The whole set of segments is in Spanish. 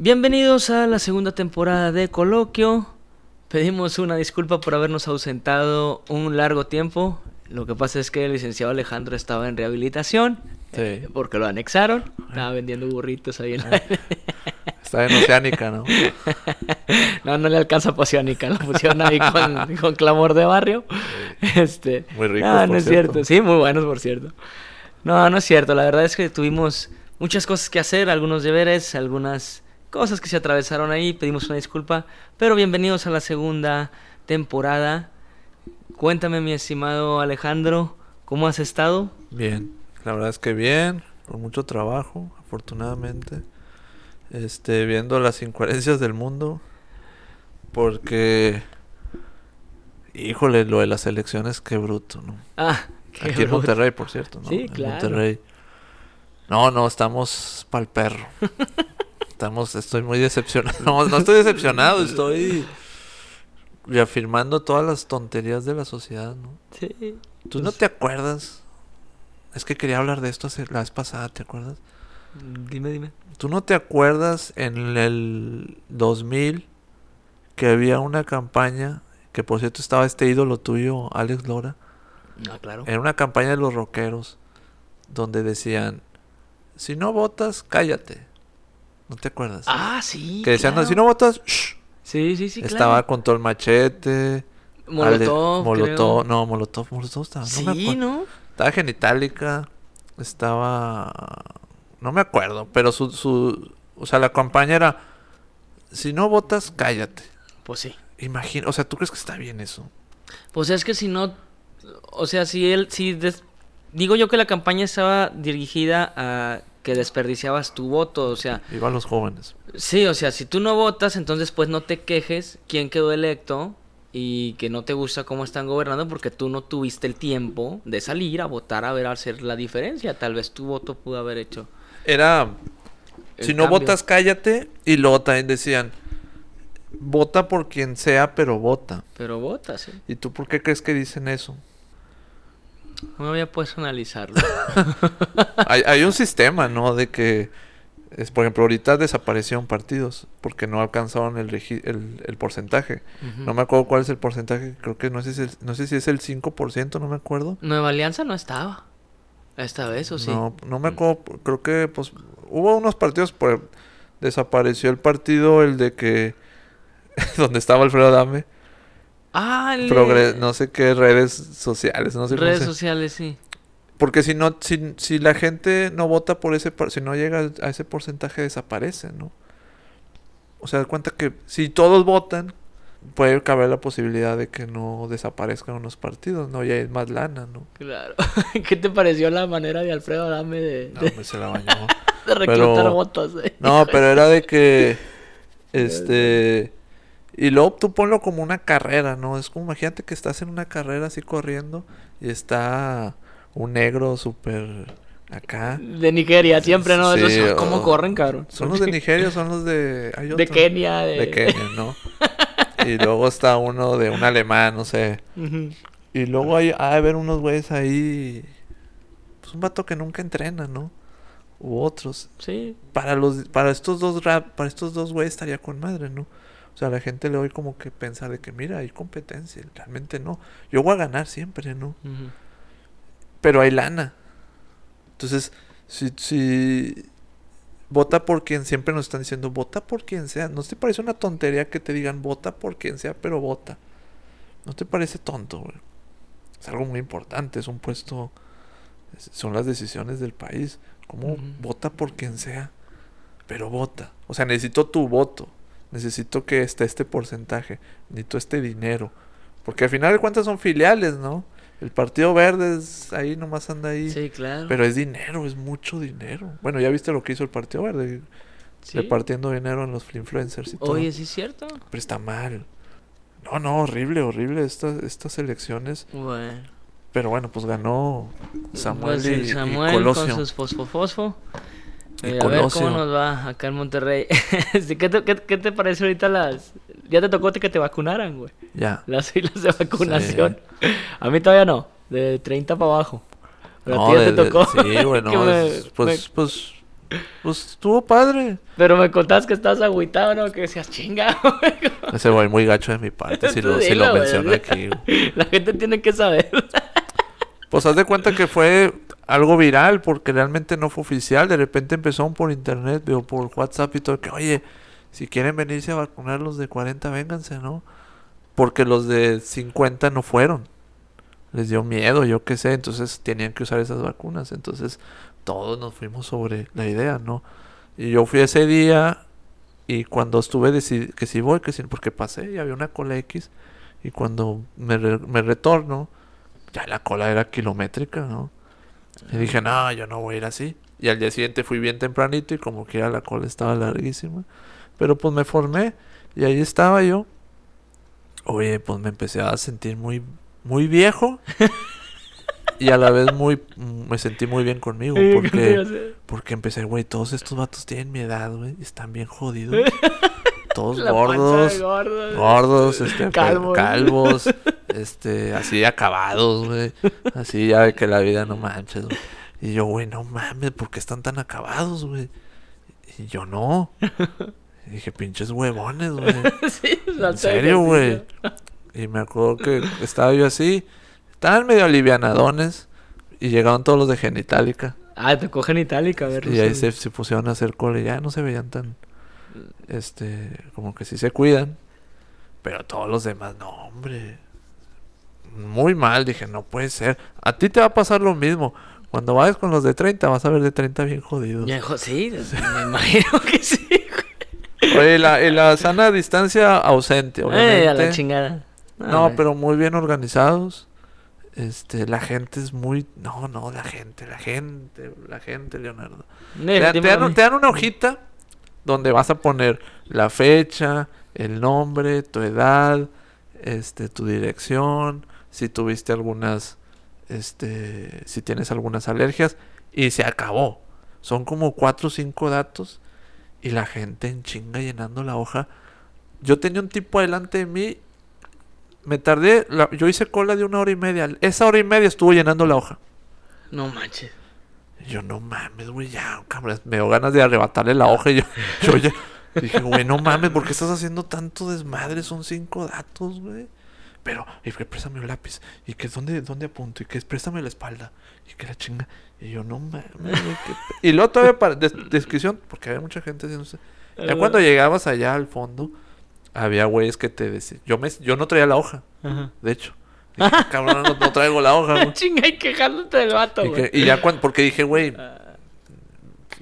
Bienvenidos a la segunda temporada de Coloquio. Pedimos una disculpa por habernos ausentado un largo tiempo. Lo que pasa es que el licenciado Alejandro estaba en rehabilitación. Sí. eh, porque lo anexaron. Estaba vendiendo burritos ahí en la... Está en Oceánica, ¿no? No, no le alcanza para Oceánica. Lo pusieron ahí con, con clamor de barrio. Este... Muy ricos, No, no por es cierto. cierto. Sí, muy buenos, por cierto. No, no es cierto. La verdad es que tuvimos muchas cosas que hacer, algunos deberes, algunas cosas que se atravesaron ahí. Pedimos una disculpa. Pero bienvenidos a la segunda temporada. Cuéntame, mi estimado Alejandro, ¿cómo has estado? Bien. La verdad es que bien, con mucho trabajo, afortunadamente. Este, viendo las incoherencias del mundo. Porque. Híjole, lo de las elecciones, qué bruto, ¿no? Ah, qué Aquí en. Monterrey, por cierto, ¿no? Sí, En claro. Monterrey. No, no, estamos pa'l perro. Estamos, estoy muy decepcionado. No, no estoy decepcionado, estoy reafirmando todas las tonterías de la sociedad, ¿no? Sí. ¿Tú no Pues- te acuerdas? Es que quería hablar de esto hace- la vez pasada, ¿te acuerdas? Dime, dime. ¿Tú no te acuerdas en el 2000 que había una campaña, que por cierto estaba este ídolo tuyo, Alex Lora? Ah, claro. Era una campaña de los rockeros donde decían, si no votas, cállate. ¿No te acuerdas? Ah, sí. que decían, claro. si no votas, shh". Sí, sí, sí. estaba claro. con todo el machete. Molotov. Ale- Molotov, creo. no, Molotov, Molotov estaba. No me Sí. ¿no? Estaba Genitalica, estaba... No me acuerdo, pero su, su... O sea, la campaña era... Si no votas, cállate. Pues sí. Imagina, o sea, ¿tú crees que está bien eso? Pues es que si no, o sea, si él, si des- digo yo que la campaña estaba dirigida a que desperdiciabas tu voto, o sea, a los jóvenes. sí, o sea, si tú no votas, entonces pues no te quejes quién quedó electo y que no te gusta cómo están gobernando porque tú no tuviste el tiempo de salir a votar a ver hacer la diferencia, tal vez tu voto pudo haber hecho. Era... Si no votas, cállate. Y luego también decían... Vota por quien sea, pero vota. Pero votas, ¿eh? ¿Y tú por qué crees que dicen eso? No me había puesto a analizarlo. hay, hay un sistema, ¿no? De que, es, por ejemplo, ahorita desaparecieron partidos porque no alcanzaron el, el, el porcentaje. No me acuerdo cuál es el porcentaje, creo que no sé si es el, no sé si es el 5%, no me acuerdo. Nueva Alianza no estaba. Esta vez, ¿o sí? No, no me acuerdo, creo que pues hubo unos partidos, por, desapareció el partido, el de que, donde estaba Alfredo Dame, Ah, no sé qué redes sociales, no sé redes sociales, sí. Porque si no, si, si la gente no vota por ese, si no llega a ese porcentaje desaparece, ¿no? O sea, da cuenta que si todos votan, puede caber la posibilidad de que no desaparezcan unos partidos, ¿no? Y hay más lana, ¿no? Claro. ¿Qué te pareció la manera de Alfredo Adame de, No, se la bañó. de reclutar pero- votos? eh? No, pero era de que, este, y luego tú ponlo como una carrera, ¿no? Es como, imagínate que estás en una carrera así corriendo y está un negro súper acá. De Nigeria, siempre, ¿no? Sí, Esos, ¿Cómo o- corren, cabrón? Son los de Nigeria, son los de... hay De otro. Kenia, de... De Kenia, ¿no? Y luego está uno de un alemán, no sé. Y luego hay, ha de haber unos güeyes ahí. Pues un vato que nunca entrena, ¿no? U otros. Sí. Para los, para estos dos rap, para estos dos güeyes estaría con madre, ¿no? O sea, la gente le oye como que pensar de que mira, hay competencia. Realmente no. Yo voy a ganar siempre, ¿no? Pero hay lana. Entonces, si, si vota por quien siempre nos están diciendo, vota por quien sea. ¿No te parece una tontería que te digan, vota por quien sea, pero vota? ¿No te parece tonto, güey? Es algo muy importante, es un puesto, es- son las decisiones del país. ¿Cómo vota por quien sea? Pero vota. O sea, necesito tu voto. Necesito que esté este porcentaje. Necesito este dinero. Porque al final de cuentas son filiales, ¿no? El Partido Verde es ahí nomás anda ahí. Sí, claro. Pero es dinero, es mucho dinero. Bueno, ya viste lo que hizo el Partido Verde, Sí. repartiendo dinero en los influencers y todo. Oye, ¿sí es cierto? Pero está mal. No, no, horrible, horrible estas, estas elecciones. Bueno. Pero bueno, pues ganó Samuel Pues y, el y Samuel Colosio. con sus fosfofosfo. Eh, a ver cómo nos va acá en Monterrey. ¿Qué te, qué, qué te parece ahorita las... Ya te tocó que te vacunaran, güey. Ya. Las filas de vacunación. A mí todavía no. De 30 para abajo. Pero a No, ti ya de- te de- tocó. sí, güey, no, me- pues, pues Pues estuvo padre. Pero me contabas que estabas agüitado, ¿no? Que decías, chinga, güey. Ese güey muy gacho de mi parte, si lo, si lo güey. menciono aquí. güey. La gente tiene que saber. Pues haz de cuenta que fue algo viral porque realmente no fue oficial. De repente empezó por internet o por WhatsApp y todo. Que oye, si quieren venirse a vacunar los de 40, vénganse, ¿no? Porque los de 50 no fueron. Les dio miedo, yo qué sé. Entonces tenían que usar esas vacunas. Entonces todos nos fuimos sobre la idea, ¿no? Y yo fui ese día y cuando estuve decidi que si voy, que sí, porque pasé y había una cola X. Y cuando me, re- me retorno, ya la cola era kilométrica, ¿no? Y dije, no, yo no voy a ir así. Y al día siguiente fui bien tempranito y como que la cola estaba larguísima. Pero pues me formé y ahí estaba yo. Oye, pues me empecé a sentir muy, muy viejo. y a la vez muy, me sentí muy bien conmigo. Porque, porque empecé, güey, todos estos vatos tienen mi edad, güey. Están bien jodidos. Todos La gordos. gordo. Gordos, este, Calvos. calvos, este, así acabados, güey. Así ya de que la vida no manches, güey. Y yo, güey, no mames, ¿por qué están tan acabados, güey? Y yo no. Y dije, pinches huevones, güey. sí, En serio, güey. Y me acuerdo que estaba yo así. Estaban medio alivianadones. Y llegaron todos los de Genitalica. Ah, te cogen itálica, a ver. Y ahí se, se pusieron a hacer cola y ya no se veían tan. Este. Como que sí se cuidan. Pero todos los demás, no, hombre. Muy mal, dije, no puede ser. A ti te va a pasar lo mismo. Cuando vayas con los de 30, vas a ver de 30 bien jodidos. Sí, me imagino que sí. Oye, la, y la sana distancia ausente, obviamente. Eh, a la chingada. No, hombre. pero muy bien organizados. Este, la gente es muy. No, no, la gente, la gente, la gente, Leonardo. Dan- te dan, te dan una hojita donde vas a poner la fecha, el nombre, tu edad, este, tu dirección, si tuviste algunas, este, si tienes algunas alergias y se acabó. Son como cuatro o cinco datos y la gente en chinga llenando la hoja. Yo tenía un tipo delante de mí, me tardé, yo hice cola de una hora y media. Esa hora y media estuvo llenando la hoja. No manches. Yo, no mames, güey, ya, cabrón. Me dio ganas de arrebatarle la hoja. Y yo, yo ya dije, güey, no mames, ¿por qué estás haciendo tanto desmadre? Son cinco datos, güey. Pero, y que préstame un lápiz. Y que, ¿dónde, dónde apunto? Y que préstame la espalda. Y que la chinga. Y yo, no mames, güey. qué pe-". Y luego todavía para des- descripción, porque había mucha gente haciendo. Ya cuando llegabas allá al fondo, había güeyes que te decían. Yo, me, yo no traía la hoja, Ajá. de hecho. Dije, cabrón, no, no traigo la hoja, güey. Chinga y quejándote del vato, Y, güey. que- y ya cuando, porque dije, güey, Ah,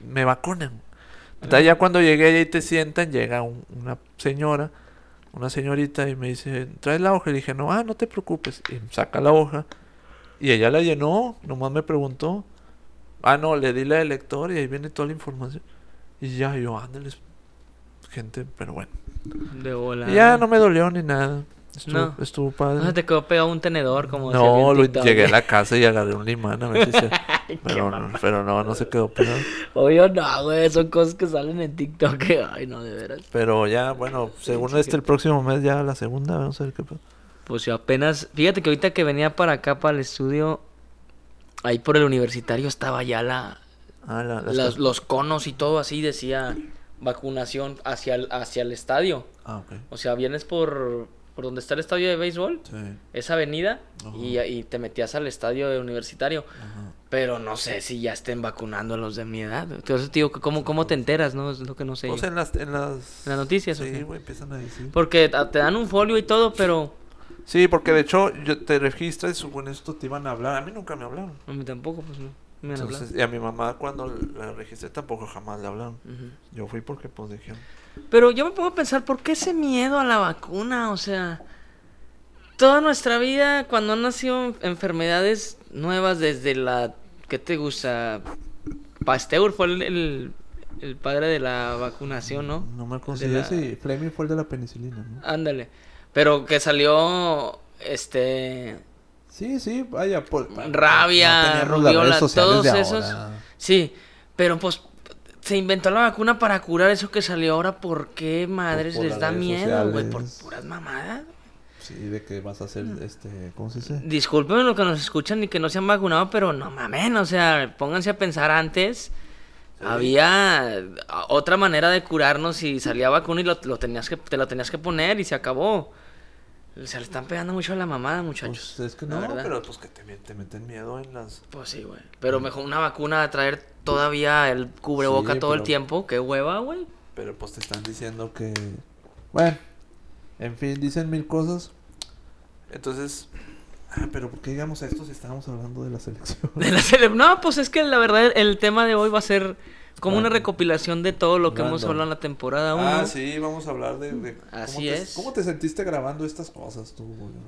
me vacunan. Entonces ya cuando llegué allá y te sientan, llega un- una señora, una señorita y me dice, ¿traes la hoja? Y le dije, no, ah, no te preocupes. Y saca la hoja. Y ella la llenó, nomás me preguntó. Ah, no, le di la del lector y ahí viene toda la información. Y ya, yo, ándeles, gente, pero bueno. De bola. Y ya no me dolió ni nada. Estuvo, No. estuvo No padre. se te quedó pegado un tenedor como No, lo, llegué a la casa y agarré un limán a ver si se... Pero, mamá. pero no, no se quedó pegado. Obvio no, güey. Son cosas que salen en TikTok. que, Ay, no, de veras. Pero ya, bueno, según Sí, este que- el próximo mes ya la segunda, vamos a ver qué pasa. Pues yo apenas. Fíjate que ahorita que venía para acá, para el estudio. Ahí por el universitario estaba ya la, Ah, la, las- los conos y todo así. Decía vacunación hacia el, hacia el estadio. Ah, ok. O sea, vienes por, por donde está el estadio de béisbol. Sí. Esa avenida. Y, y te metías al estadio universitario. Ajá. Pero no sé si ya estén vacunando a los de mi edad. Entonces, tío, ¿cómo, cómo te enteras, no? Es lo que no sé. Pues en las, en las... ¿En las noticias Sí, güey, empiezan a decir. Porque te dan un folio y todo, pero... Sí, porque de hecho yo te registras y según esto te iban a hablar. A mí nunca me hablaron. A mí tampoco, pues no. Me han hablado. Entonces, y a mi mamá cuando la registré tampoco jamás le hablaron. Yo fui porque pues dijeron. Pero yo me pongo a pensar, ¿por qué ese miedo a la vacuna? O sea, toda nuestra vida, cuando han nacido enfermedades nuevas desde la... ¿Qué te gusta? Pasteur fue el, el, el padre de la vacunación, ¿no? No me De la- si Fleming fue el de la penicilina, ¿no? Ándale. Pero que salió, este... Sí, sí, vaya, por... Rabia, rubiola, todos esos. Sí, pero pues se inventó la vacuna para curar eso que salió ahora. ¿Por qué madres por les da miedo, güey? Por puras mamadas. Sí, de que vas a hacer, este, ¿cómo se dice? Disculpen los que nos escuchan y que no se han vacunado, pero no mamen, o sea, pónganse a pensar antes Había ah, otra manera de curarnos y salía vacuna y lo, lo tenías que, te lo tenías que poner y se acabó. Se le están pegando mucho a la mamada, muchachos. Pues es que no, verdad. pero pues que te, te meten miedo en las... Pues sí, güey. Pero mejor una vacuna a traer todavía el cubreboca Sí, todo el tiempo. Qué hueva, güey. Pero pues te están diciendo que... Bueno, en fin, dicen mil cosas. Entonces... Ah, pero ¿por qué llegamos a esto si estábamos hablando de la selección? De la cele- No, pues es que la verdad el tema de hoy va a ser como una recopilación de todo lo que hemos hablado en la temporada 1. Ah, sí, vamos a hablar de... de cómo Así te- es. ¿Cómo te sentiste grabando estas cosas tú?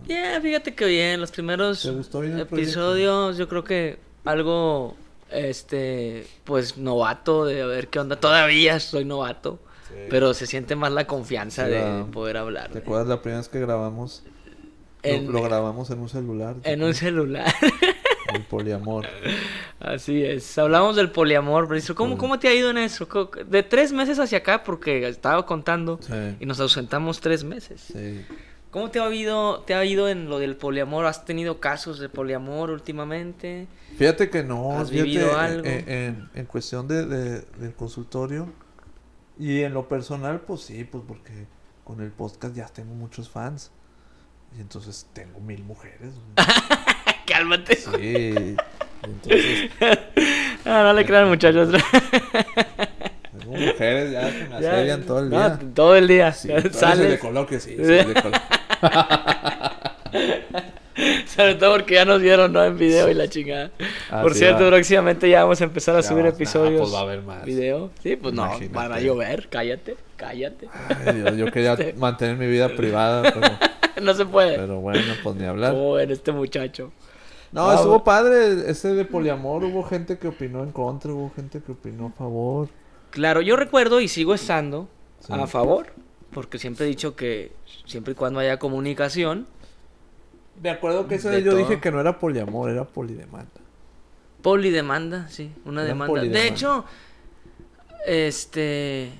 Bien, fíjate que bien, los primeros ¿Te episodios, yo creo que algo, este, pues novato, de ver qué onda. Todavía soy novato, Sí. pero se siente más la confianza Sí, de poder hablar. ¿Te acuerdas la primera vez que grabamos? Lo- En- lo, grabamos en un celular. ¿te En un celular. El poliamor. Así es. Hablamos del poliamor, Bricio. ¿Cómo, Sí. ¿Cómo te ha ido en eso? De tres meses hacia acá, porque estaba contando Sí. y nos ausentamos tres meses. Sí. ¿Cómo te ha ido, te ha ido en lo del poliamor? ¿Has tenido casos de poliamor últimamente? Fíjate que no, ¿Has vivido algo? En, en- en cuestión de, de- del consultorio y en lo personal, pues sí, pues porque con el podcast ya tengo muchos fans y entonces tengo mil mujeres. Cálmate. Sí, entonces Ah, no le crean, muchachos. mujeres ya que me asedian todo el no, día. todo el día. Sí, Sales. de coloquio, sí, sí, el de. Sobre todo porque ya nos vieron, ¿no? En video y la chingada. Ah, Por sí, cierto, va. próximamente ya vamos a empezar a Ya subir va- episodios. ah, pues va a haber más. Video. Sí, pues no, Imagínate. van a llover. Cállate, cállate. Ay, Dios, yo quería Este- mantener mi vida privada, pero, no se puede. pero bueno, pues ni hablar. ¿Cómo ven este muchacho? No, Ah, estuvo padre ese de poliamor. Hubo gente que opinó en contra, hubo gente que opinó a favor. Claro, yo recuerdo y sigo estando Sí. a favor, porque siempre he dicho que siempre y cuando haya comunicación, Me acuerdo que ese De yo todo. dije que no era poliamor, era polidemanda. polidemanda, sí, una demanda. De polidemanda. hecho, este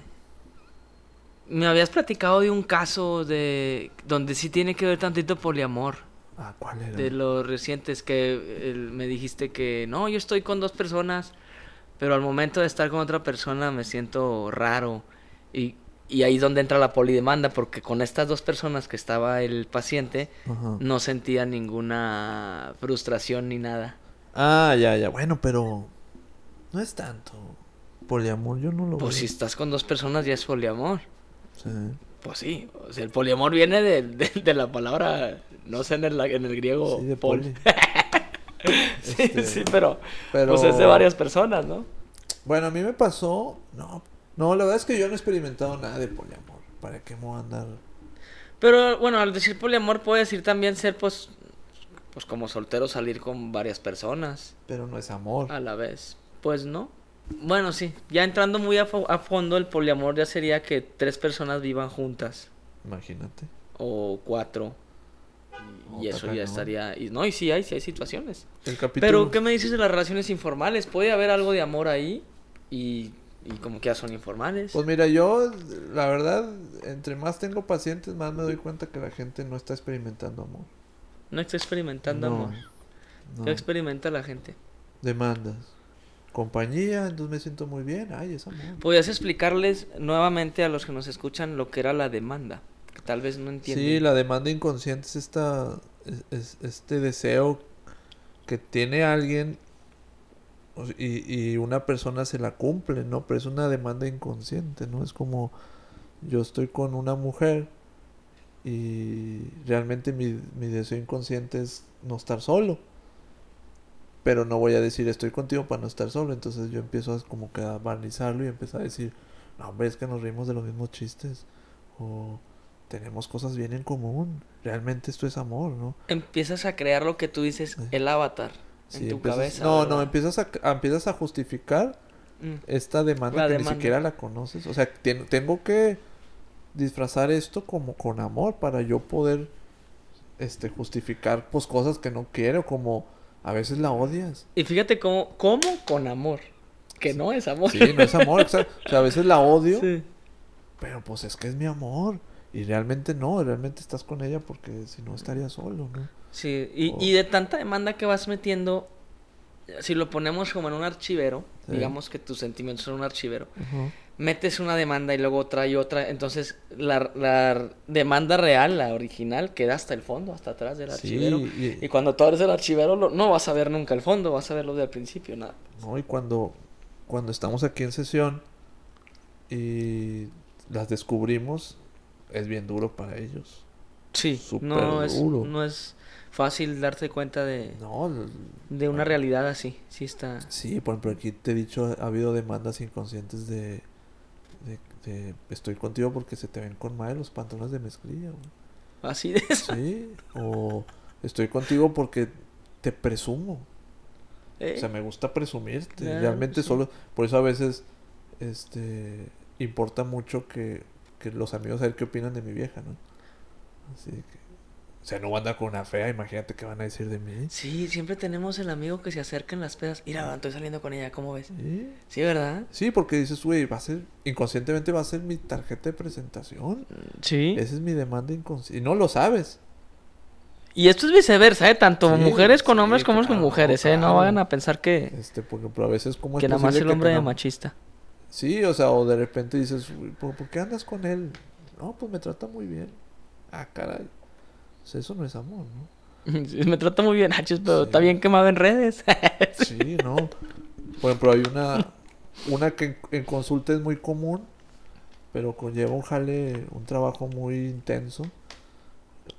me habías platicado de un caso de donde sí tiene que ver tantito poliamor, Ah, ¿cuál era? de los recientes que el- me dijiste que no, yo estoy con dos personas, pero al momento de estar con otra persona me siento raro y y ahí es donde entra la polidemanda, porque con estas dos personas que estaba el paciente, Ajá. no sentía ninguna frustración ni nada. Ah, ya, ya. Bueno, pero no es tanto. Poliamor yo no lo Pues si estás con dos personas ya es poliamor. Sí. Pues sí, o sea, el poliamor viene de, de- de la palabra, no sé en el, en el griego, Sí, de pol. poli. sí, Este, sí, pero, Pero pues es de varias personas, ¿no? Bueno, a mí me pasó, no, no, la verdad es que yo no he experimentado nada de poliamor. ¿Para qué me voy a andar? Pero bueno, al decir poliamor puede decir también ser, pues, pues como soltero salir con varias personas Pero no es amor. a la vez. Pues no. Bueno, sí, ya entrando muy a, fo- a fondo, el poliamor ya sería que tres personas vivan juntas. Imagínate. o cuatro. Y, y Oh, está eso ya estaría. Y, no, y sí hay, sí hay situaciones. El capítulo. Pero, ¿qué me dices de las relaciones informales? ¿Puede haber algo de amor ahí? Y, y como que ya son informales. Pues mira, yo, la verdad, entre más tengo pacientes, más me doy cuenta que la gente no está experimentando amor. no está experimentando No, amor. no. ¿Qué experimenta la gente? Demandas. Compañía, entonces me siento muy bien. Ay, es amor. ¿Podrías explicarles nuevamente a los que nos escuchan lo que era la demanda? Tal vez no entienden. Sí, la demanda inconsciente es, esta, es, es- este deseo que tiene alguien y, y una persona se la cumple, ¿no? Pero es una demanda inconsciente, ¿no? Es como yo estoy con una mujer y realmente mi, mi deseo inconsciente es no estar solo. Pero no voy a decir estoy contigo para no estar solo. Entonces yo empiezo a como que a barnizarlo y empiezo a decir, no, hombre, es que nos reímos de los mismos chistes. O tenemos cosas bien en común. Realmente esto es amor, ¿no? Empiezas a crear lo que tú dices, Sí. el avatar, en tu empiezas- cabeza. no, ¿verdad? no, empiezas a, a- empiezas a justificar Mm. esta demanda La que demanda. ni siquiera la conoces. O sea, ten- tengo que disfrazar esto como con amor para yo poder este justificar pues cosas que no quiero, como a veces la odias. Y fíjate cómo, cómo con amor. Que no es amor. Sí, no es amor, o sea, o sea, a veces la odio, Sí. pero pues es que es mi amor. Y realmente no, realmente estás con ella porque si no estaría solo, ¿no? Sí, y, y de tanta demanda que vas metiendo, si lo ponemos como en un archivero, Sí. digamos que tus sentimientos son un archivero, metes una demanda y luego otra y otra, entonces la, la demanda real, la original, queda hasta el fondo, hasta atrás del Sí, archivero. y- Y cuando tú abres el archivero, lo- no vas a ver nunca el fondo, vas a verlo del principio, nada. No, y cuando, cuando estamos aquí en sesión y las descubrimos, es bien duro para ellos. Sí, Súper no es, duro. no es fácil darte cuenta de, No, de una realidad así, sí está... sí, por ejemplo, aquí te he dicho, ha habido demandas inconscientes de, de, de, estoy contigo porque se te ven con mal los pantalones de mezclilla. güey". Así de eso. Sí, o estoy contigo porque te presumo. Eh, O sea, me gusta presumirte. Claro, Realmente sí. solo, por eso a veces, este, importa mucho que, que los amigos a ver qué opinan de mi vieja, ¿no? Así que, o sea, no voy a andar con una fea, imagínate qué van a decir de mí. Sí, siempre tenemos el amigo que se acerca en las pedas. Mira, estoy saliendo con ella, ¿cómo ves? Sí, Sí, ¿verdad? Sí, porque dices, güey, va a ser, inconscientemente va a ser mi tarjeta de presentación. Sí. Esa es mi demanda inconsciente. Y no lo sabes. Y esto es viceversa, ¿eh? Tanto Sí, mujeres con sí, hombres como con claro, mujeres, ¿eh? No claro. vayan a pensar que, Este, porque pero a veces como que nada más el hombre es machista. Sí, o sea, o de repente dices, "Uy, ¿por, por qué andas con él? No, pues me trata muy bien. Ah, caray. O sea, eso no es amor, ¿no? Me trata muy bien, Hachis, pero Sí. está bien quemado en redes. Sí, no. Por ejemplo, hay una, una que en, en consulta es muy común, pero conlleva un jale, un trabajo muy intenso.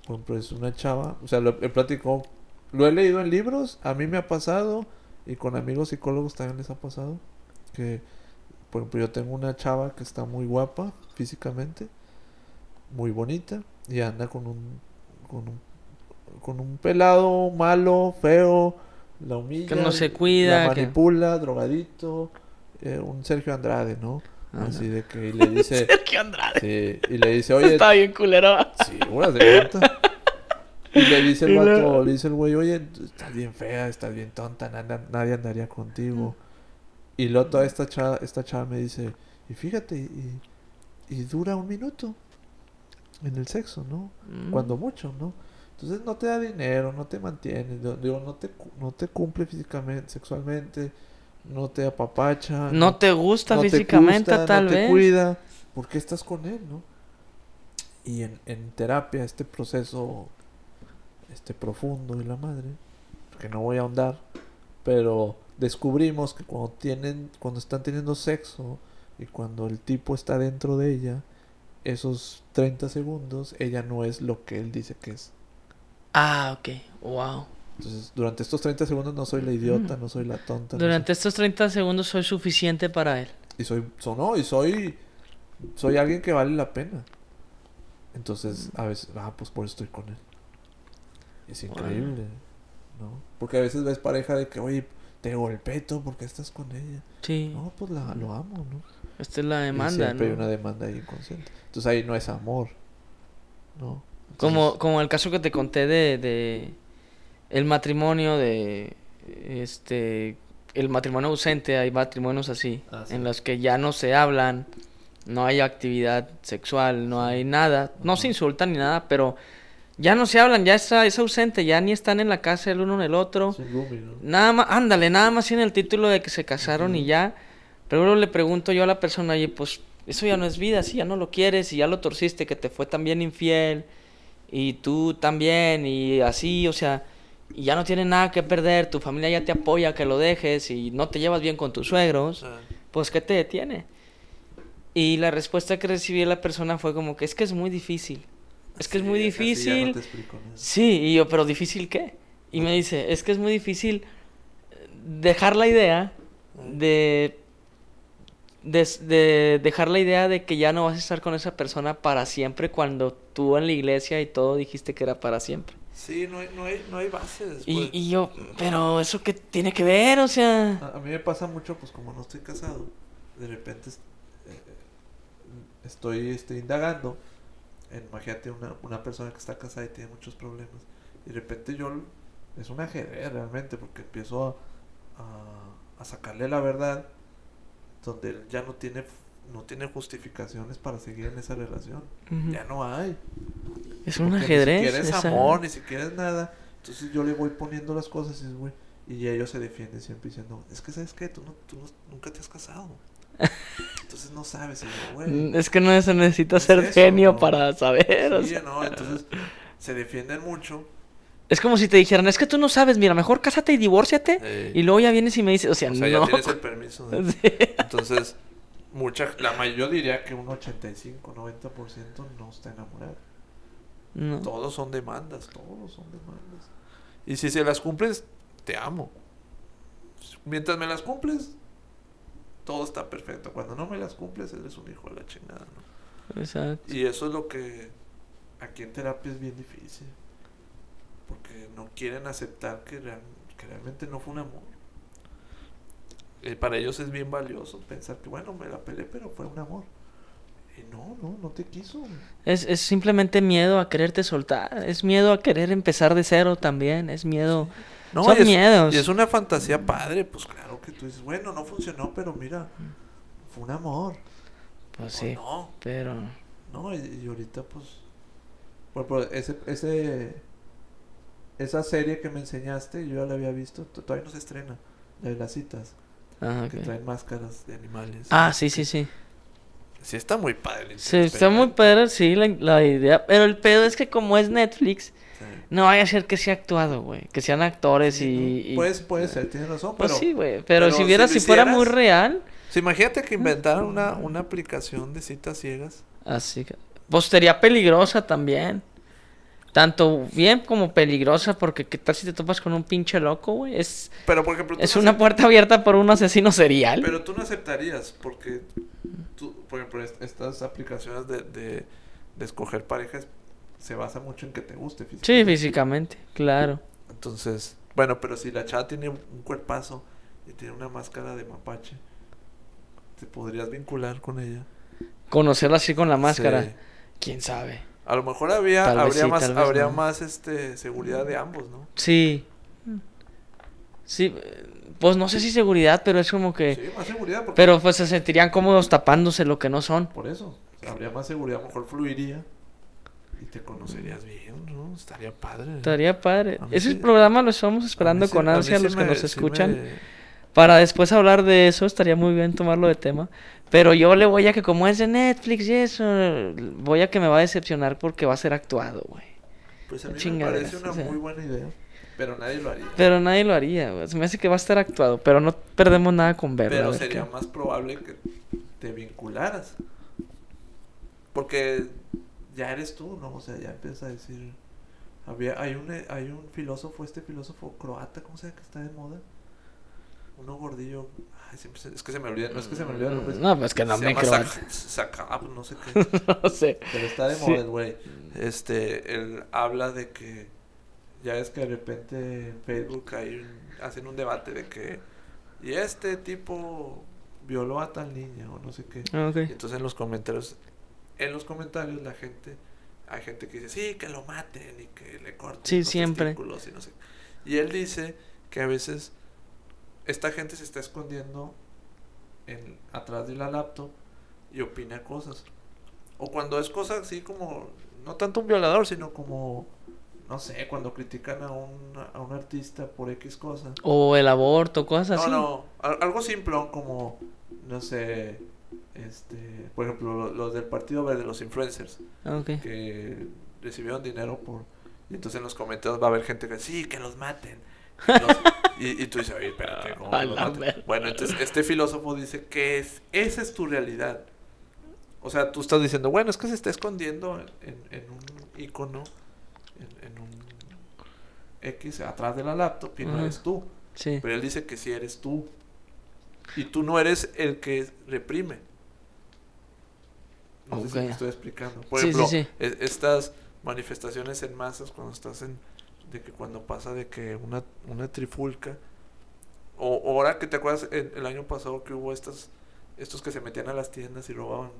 Por ejemplo, es una chava, o sea, lo he platicado, lo he leído en libros, a mí me ha pasado, y con amigos psicólogos también les ha pasado, que, por ejemplo, yo tengo una chava que está muy guapa físicamente, muy bonita, y anda con un, con un, con un pelado malo, feo, la humilla, Que no se cuida, la que- manipula, drogadito, eh, un Sergio Andrade, ¿no? Así de que y le dice, Sergio Andrade. sí, y le dice, oye, Está bien culero. Sí, horas de. Y le dice el vato, le dice el güey, oye, estás bien fea, estás bien tonta, nada- nadie andaría contigo. Y luego toda esta chava, esta chava me dice, y fíjate, y, y dura un minuto en el sexo, ¿no? Mm. Cuando mucho, ¿no? Entonces no te da dinero, no te mantiene, no- digo, no te, no te cumple físicamente, sexualmente, no te apapacha. No te gusta no te físicamente, gusta, tal no te vez. cuida. ¿Por qué estás con él, no? Y en, en terapia, este proceso este profundo y la madre, que no voy a ahondar, pero descubrimos que cuando tienen, cuando están teniendo sexo y cuando el tipo está dentro de ella, esos 30 segundos, ella no es lo que él dice que es. Ah, ok. Wow. Entonces, durante estos 30 segundos no soy la idiota, no soy la tonta. no Durante estos 30 segundos soy suficiente para él. y soy so- no, y soy soy alguien que vale la pena entonces a veces ah pues por eso estoy con él es Wow. increíble no porque a veces ves pareja de que oye te golpeé todo porque estás con ella Sí. no pues la, lo amo no Esta es la Y demanda, siempre hay ¿no? una demanda ahí inconsciente entonces ahí no es amor no Como, Entonces, como el caso que te conté de, de el matrimonio de este el matrimonio ausente, hay matrimonios así, Ah, sí. en los que ya no se hablan, no hay actividad sexual, no hay nada, no se insultan ni nada, pero ya no se hablan, ya está, es ausente, ya ni están en la casa el uno en el otro. Nada más, ándale, nada más en el título de que se casaron y ya. Pero luego le pregunto yo a la persona, oye, pues eso ya no es vida, si ya no lo quieres, y ya lo torciste, que te fue también infiel, y tú también, y así, o sea, y ya no tiene nada que perder, tu familia ya te apoya que lo dejes, y no te llevas bien con tus suegros, Ah, pues ¿qué te detiene? Y la respuesta que recibí de la persona fue como que es que es muy difícil. Es que es muy no difícil. te explico nada. Sí, y yo, pero difícil qué? Y me dice, es que es muy difícil dejar la idea de, de, de dejar la idea de que ya no vas a estar con esa persona para siempre cuando tú en la iglesia y todo dijiste que era para siempre. sí no hay no hay no hay bases Y, y yo, pero eso qué tiene que ver, o sea... A, a mí me pasa mucho, pues como no estoy casado, de repente es- eh, estoy este, indagando. En, Imagínate una, una persona que está casada y tiene muchos problemas. Y de repente yo, es un ajedrez realmente, porque empiezo a, a, a sacarle la verdad, donde él ya no tiene, no tiene justificaciones para seguir en esa relación. Ya no hay. Es un Porque ajedrez. Ni siquiera es esa- amor, ni siquiera es nada. Entonces yo le voy poniendo las cosas y güey. Y ellos se defienden siempre diciendo, es que sabes qué, tú, no, tú no- nunca te has casado. Entonces no sabes, güey. Mm, Es que no se necesita Es ser eso, genio ¿no? para saber. o Sí, sea. no, entonces se defienden mucho. Es como si te dijeran, es que tú no sabes, mira, mejor cásate y divórciate. Y luego ya vienes y me dices, o sea, o sea, ya no. tienes el permiso. Sí. Entonces, mucha, la may- yo diría que un 85, 90% no está enamorado. No. Todos son demandas, todos son demandas. Y si se las cumples, te amo. Mientras me las cumples, todo está perfecto. Cuando no me las cumples, eres un hijo de la chingada, ¿no? Exacto. Y eso es lo que aquí en terapia es bien difícil. Porque no quieren aceptar que, real- que realmente no fue un amor. Eh, para ellos es bien valioso pensar que, bueno, me la peleé, pero fue un amor. Y no, no, no te quiso. Es, es simplemente miedo a quererte soltar. Es miedo a querer empezar de cero también. Es miedo. No, Son y es, miedos. y es una fantasía padre, pues claro que tú dices, bueno, no funcionó, pero mira, fue un amor. Pues sí. No, Pero. no, y, y ahorita pues, por ese, ese, esa serie que me enseñaste, yo ya la había visto, to- todavía no se estrena, la de las citas, Ah, que traen máscaras de animales. Ah, sí, sí, sí. Sí, está muy padre. Sí, está muy padre, sí, la, la idea. Pero el pedo es que como es Netflix, Sí. no vaya a ser que sea actuado, güey. Que sean actores Sí, y... y- Pues, puede ser, tienes razón, Pues pero... sí, güey. Pero, pero si viera, si fuera muy real, Sí, imagínate que inventaran una, una aplicación de citas ciegas. así que... Pues sería peligrosa también. Tanto bien como peligrosa, porque qué tal si te topas con un pinche loco, güey. Es, Pero, por ejemplo, es no una puerta abierta por un asesino serial. Pero tú no aceptarías, porque tú, por ejemplo, est- estas aplicaciones de, de, de escoger parejas se basa mucho en que te guste Sí, físicamente. físicamente, claro. Entonces, bueno, pero si la chava tiene un cuerpazo y tiene una máscara de mapache, te podrías vincular con ella. Conocerla así con la máscara. Sí. ¿Quién sabe? A lo mejor había, Tal habría sí, más, habría no. más este seguridad de ambos, ¿no? Sí. Sí, eh, pues no sé si seguridad, pero es como que... Sí, más seguridad, porque Pero pues se sentirían cómodos tapándose lo que no son. por eso habría más seguridad, a lo mejor fluiría y te conocerías bien, ¿no? Estaría padre. Estaría padre. Ese sí- programa lo estamos esperando sí- con ansia sí los que me- nos sí escuchan. me- Para después hablar de eso, estaría muy bien tomarlo de tema. Pero yo le voy a que como es de Netflix y eso, voy a que me va a decepcionar porque va a ser actuado, güey. Pues a mí me parece una o sea. muy buena idea, pero nadie lo haría. Pero nadie lo haría, güey. Se me hace que va a estar actuado, pero no perdemos nada con verlo. Pero sería más probable que te vincularas. Porque ya eres tú, ¿no? O sea, ya empiezas a decir... Había, hay, un, hay un filósofo, este filósofo croata, ¿cómo se llama que está de moda? Uno gordillo... Ay, siempre se- es que se me olvida, no es que se me olvida el nombre. No, pues que no se me creo. No sé qué. no sé. Pero está de moda güey. Este, él habla de que ya es que de repente en Facebook hay un- hacen un debate de que y este tipo violó a tal niña o no sé qué. Ah, entonces en los comentarios, en los comentarios la gente, hay gente que dice, sí, que lo maten y que le corten Sí, los siempre. testículos y no sé. Y él dice que a veces esta gente se está escondiendo en, atrás de la laptop y opina cosas. O cuando es cosas así como, no tanto un violador, sino como, no sé, cuando critican a un, a un artista por X cosa. O el aborto, cosas No, así. no, al- algo simplón como, no sé, este, por ejemplo, lo- los del Partido Verde, los influencers, Ah, que recibieron dinero por... Y entonces en los comentarios va a haber gente que sí, que los maten. Y, y tú dices, oye, espérate, ¿cómo A que los la maten?". verga. Bueno, entonces este filósofo dice que es, esa es tu realidad. O sea, tú estás diciendo, bueno, es que se está escondiendo en, en un icono, en, en un X atrás de la laptop y no eres tú. Sí. Pero él dice que sí eres tú. Y tú no eres el que reprime. No sé si me estoy explicando. Por Sí, ejemplo, sí. e- estas manifestaciones en masas cuando estás en de que cuando pasa de que una, una trifulca o, ahora que te acuerdas el, el año pasado que hubo estas estos que se metían a las tiendas y robaban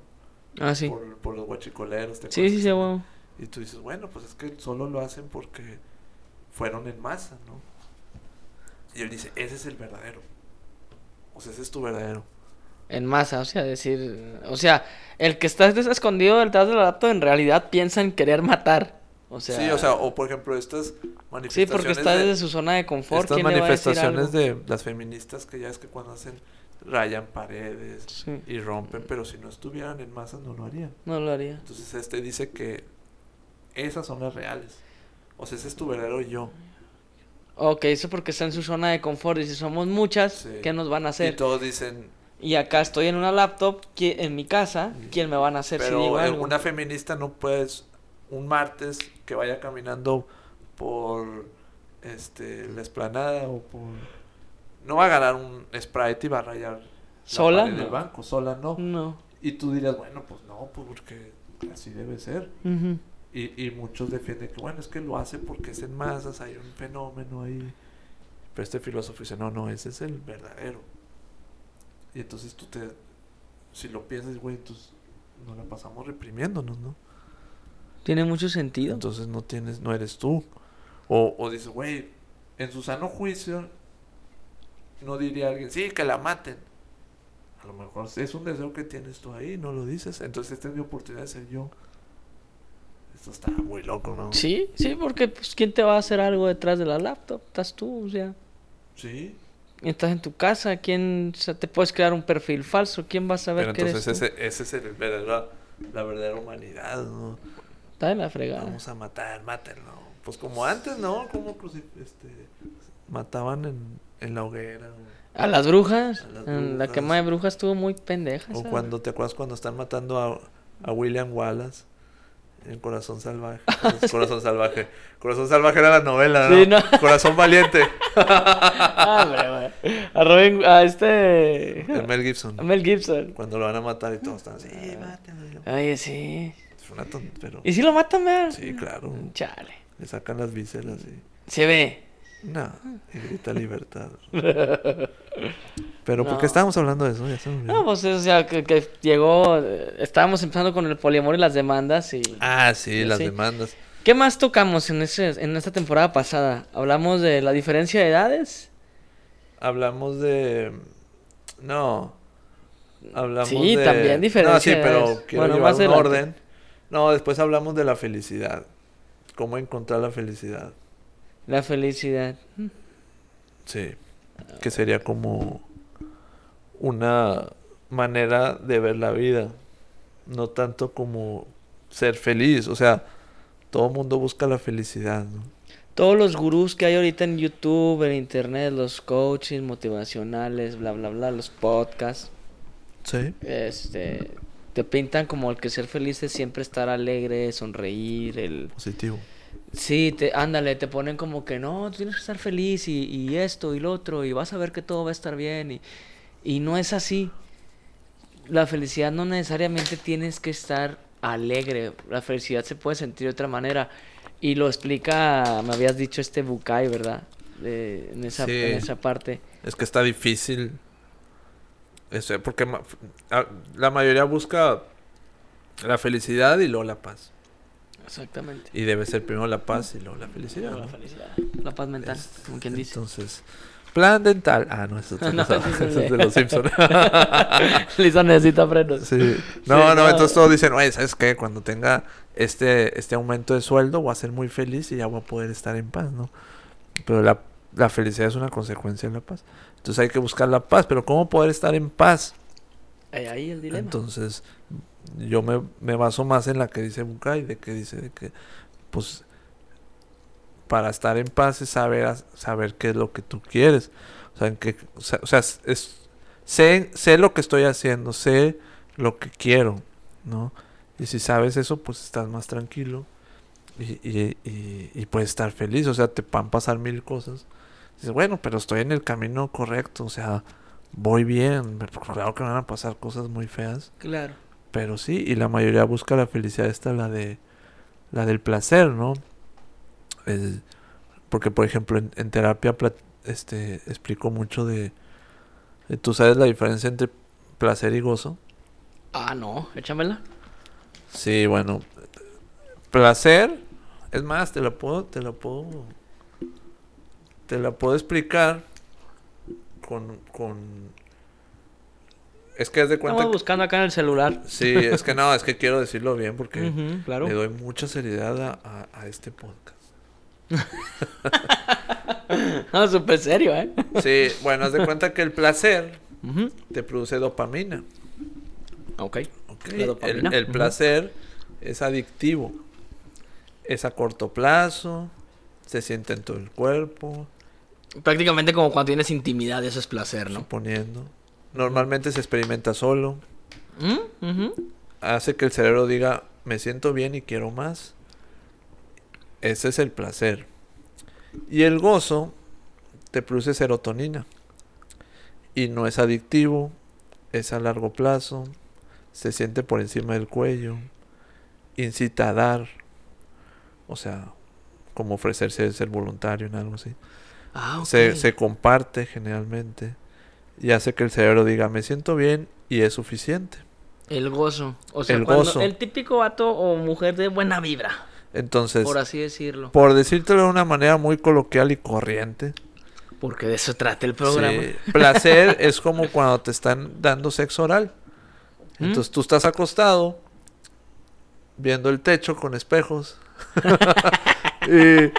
Ah, sí. por, por los guachicoleros ¿te Sí, acuerdas? sí, sí, huevo. y tú dices bueno pues es que solo lo hacen porque fueron en masa no y él dice ese es el verdadero o sea ese es tu verdadero En masa, o sea, decir. O sea, el que está escondido detrás del laptop en realidad piensa en querer matar. O sea, sí, o sea, o por ejemplo estas sí, manifestaciones porque está de- desde su zona de confort. estas ¿quién le va a decir manifestaciones de las feministas que ya es que cuando hacen rayan paredes Sí, y rompen, pero si no estuvieran en masa no lo harían. no lo haría. Entonces este dice que esas son las reales. O sea, ese es tu verdadero yo. Ok, eso porque está en su zona de confort. Y si somos muchas, Sí. ¿qué nos van a Y hacer? todos dicen, Y acá estoy en una laptop, en mi casa, ¿quién me van a hacer si pero digo eh, algo? una feminista no puedes un martes que vaya caminando por este la esplanada o por no va a ganar un Sprite y va a rayar la ¿Sola? del No. banco, sola no. No. Y tú dirás, bueno, pues no, pues porque así debe ser. Y, y muchos defienden que, bueno, es que lo hace porque es en masas, hay un fenómeno ahí. Pero este filósofo dice, no, no, ese es el verdadero. Y entonces tú te, si lo piensas, güey, entonces nos la pasamos reprimiéndonos, ¿no? Tiene mucho sentido. Entonces no tienes, no eres tú. O, o dices, güey, en su sano juicio, no diría alguien, sí, que la maten. A lo mejor es un deseo que tienes tú ahí, no lo dices. Entonces esta es mi oportunidad de ser yo. Esto está muy loco, ¿no? Sí, sí, porque pues, ¿quién te va a hacer algo detrás de la laptop? Estás tú, o sea, Sí. estás en tu casa, ¿quién o sea, te puedes crear un perfil falso? ¿Quién va a saber Pero que eres entonces tú? ese, ese es el verdadero, la verdadera humanidad, ¿no? Está de la fregada. Vamos a matar, mátenlo. Pues como antes, ¿no? Como este, mataban en, en la hoguera. o- A las brujas, A las en la quema de brujas estuvo muy pendeja. O cuando, ¿te acuerdas cuando están matando a, a William Wallace? En Corazón Salvaje. Es Corazón Salvaje. Corazón Salvaje era la novela, ¿no? Sí, ¿no? Corazón Valiente. Ah, hombre. A Robin, a este... De Mel Gibson. A Mel Gibson. Cuando lo van a matar y todos están así, mátenlo. Ay, sí. Es una tonta, pero... ¿Y si lo matan, man? Sí, claro. Chale. Le sacan las vísceras y... Se ve. No, y grita libertad. Pero ¿por No. qué estábamos hablando de eso? Ya se. No, pues o sea, que, que llegó... Estábamos empezando con el poliamor y las demandas y... Ah, sí, las demandas. ¿Qué más tocamos en, ese, en esta temporada pasada? ¿Hablamos de la diferencia de edades? Hablamos de... No. Hablamos Sí, de... también diferencia No, sí, de pero edades. quiero Bueno, llevar más un orden. No, después hablamos de la felicidad. Cómo encontrar la felicidad. La felicidad. Sí. Que sería como una manera de ver la vida. No tanto como ser feliz. O sea, todo mundo busca la felicidad, ¿no? Todos los gurús que hay ahorita en YouTube, en Internet, los coaches motivacionales, bla, bla, bla, los podcasts, Sí. este, te pintan como el que ser feliz es siempre estar alegre, sonreír, el... Positivo. Sí, te, ándale, te ponen como que no, tienes que estar feliz y, y esto y lo otro y vas a ver que todo va a estar bien y, y no es así. La felicidad no necesariamente tienes que estar alegre, la felicidad se puede sentir de otra manera y lo explica, me habías dicho este Bukai, ¿verdad? De- en, esa, Sí. en esa parte. Es que está difícil. Eso, porque ma- a- la mayoría busca la felicidad y luego la paz. Exactamente. Y debe ser primero la paz y luego la felicidad. La ¿no? felicidad, la paz mental, Es- como quien dice. Entonces, plan dental. Ah, no, eso No, sí, Eso es de los Simpsons. Lisa necesita frenos. Sí. No, no, no. entonces todos dicen, oye, ¿sabes qué? Cuando tenga este, este aumento de sueldo voy a ser muy feliz y ya voy a poder estar en paz, ¿no? Pero la, la felicidad es una consecuencia de la paz. Entonces hay que buscar la paz, pero ¿cómo poder estar en paz? Ahí, ahí el dilema. Entonces, yo me, me baso más en la que dice Bukai, de que dice de que, pues, para estar en paz es saber, saber qué es lo que tú quieres. O sea, en que, o sea, o sea, es, sé, sé lo que estoy haciendo, sé lo que quiero, ¿no? Y si sabes eso, pues estás más tranquilo y, y, y, y puedes estar feliz. O sea, te van pasar mil cosas. Dices, bueno, pero estoy en el camino correcto, o sea, voy bien. pero Claro que me van a pasar cosas muy feas. Claro. Pero sí, y la mayoría busca la felicidad esta, la de la del placer, ¿no? Es- porque, por ejemplo, en, en terapia este, explico mucho de, de- ¿Tú sabes la diferencia entre placer y gozo? Ah, no, échamela. Sí, bueno. Placer, es más, te la puedo, te la puedo, te la puedo explicar con, con Es que haz de cuenta Estamos que... buscando acá en el celular. Sí, es que no, es que quiero decirlo bien porque claro. le doy mucha seriedad a, a- este podcast. No, súper serio, ¿eh? Sí, bueno, haz de cuenta que el placer te produce dopamina. Ok. ¿ok? La El, placer es adictivo. Es a corto plazo, se siente en todo el cuerpo, Prácticamente como cuando tienes intimidad, eso es placer, ¿no? suponiendo. Normalmente se experimenta solo. ¿Mm? Ujú. Hace que el cerebro diga, me siento bien y quiero más. Ese es el placer. Y el gozo te produce serotonina. Y no es adictivo, es a largo plazo, se siente por encima del cuello, incita a dar, o sea, como ofrecerse ser voluntario en algo así. Ah. Se, se comparte generalmente y hace que el cerebro diga, me siento bien y es suficiente. El gozo. O sea, El cuando gozo. el típico vato o mujer de buena vibra, Entonces, por así decirlo. por decírtelo de una manera muy coloquial y corriente, Porque de eso trata el programa. sí, placer es como cuando te están dando sexo oral. ¿Mm? Entonces tú estás acostado, viendo el techo con espejos. y,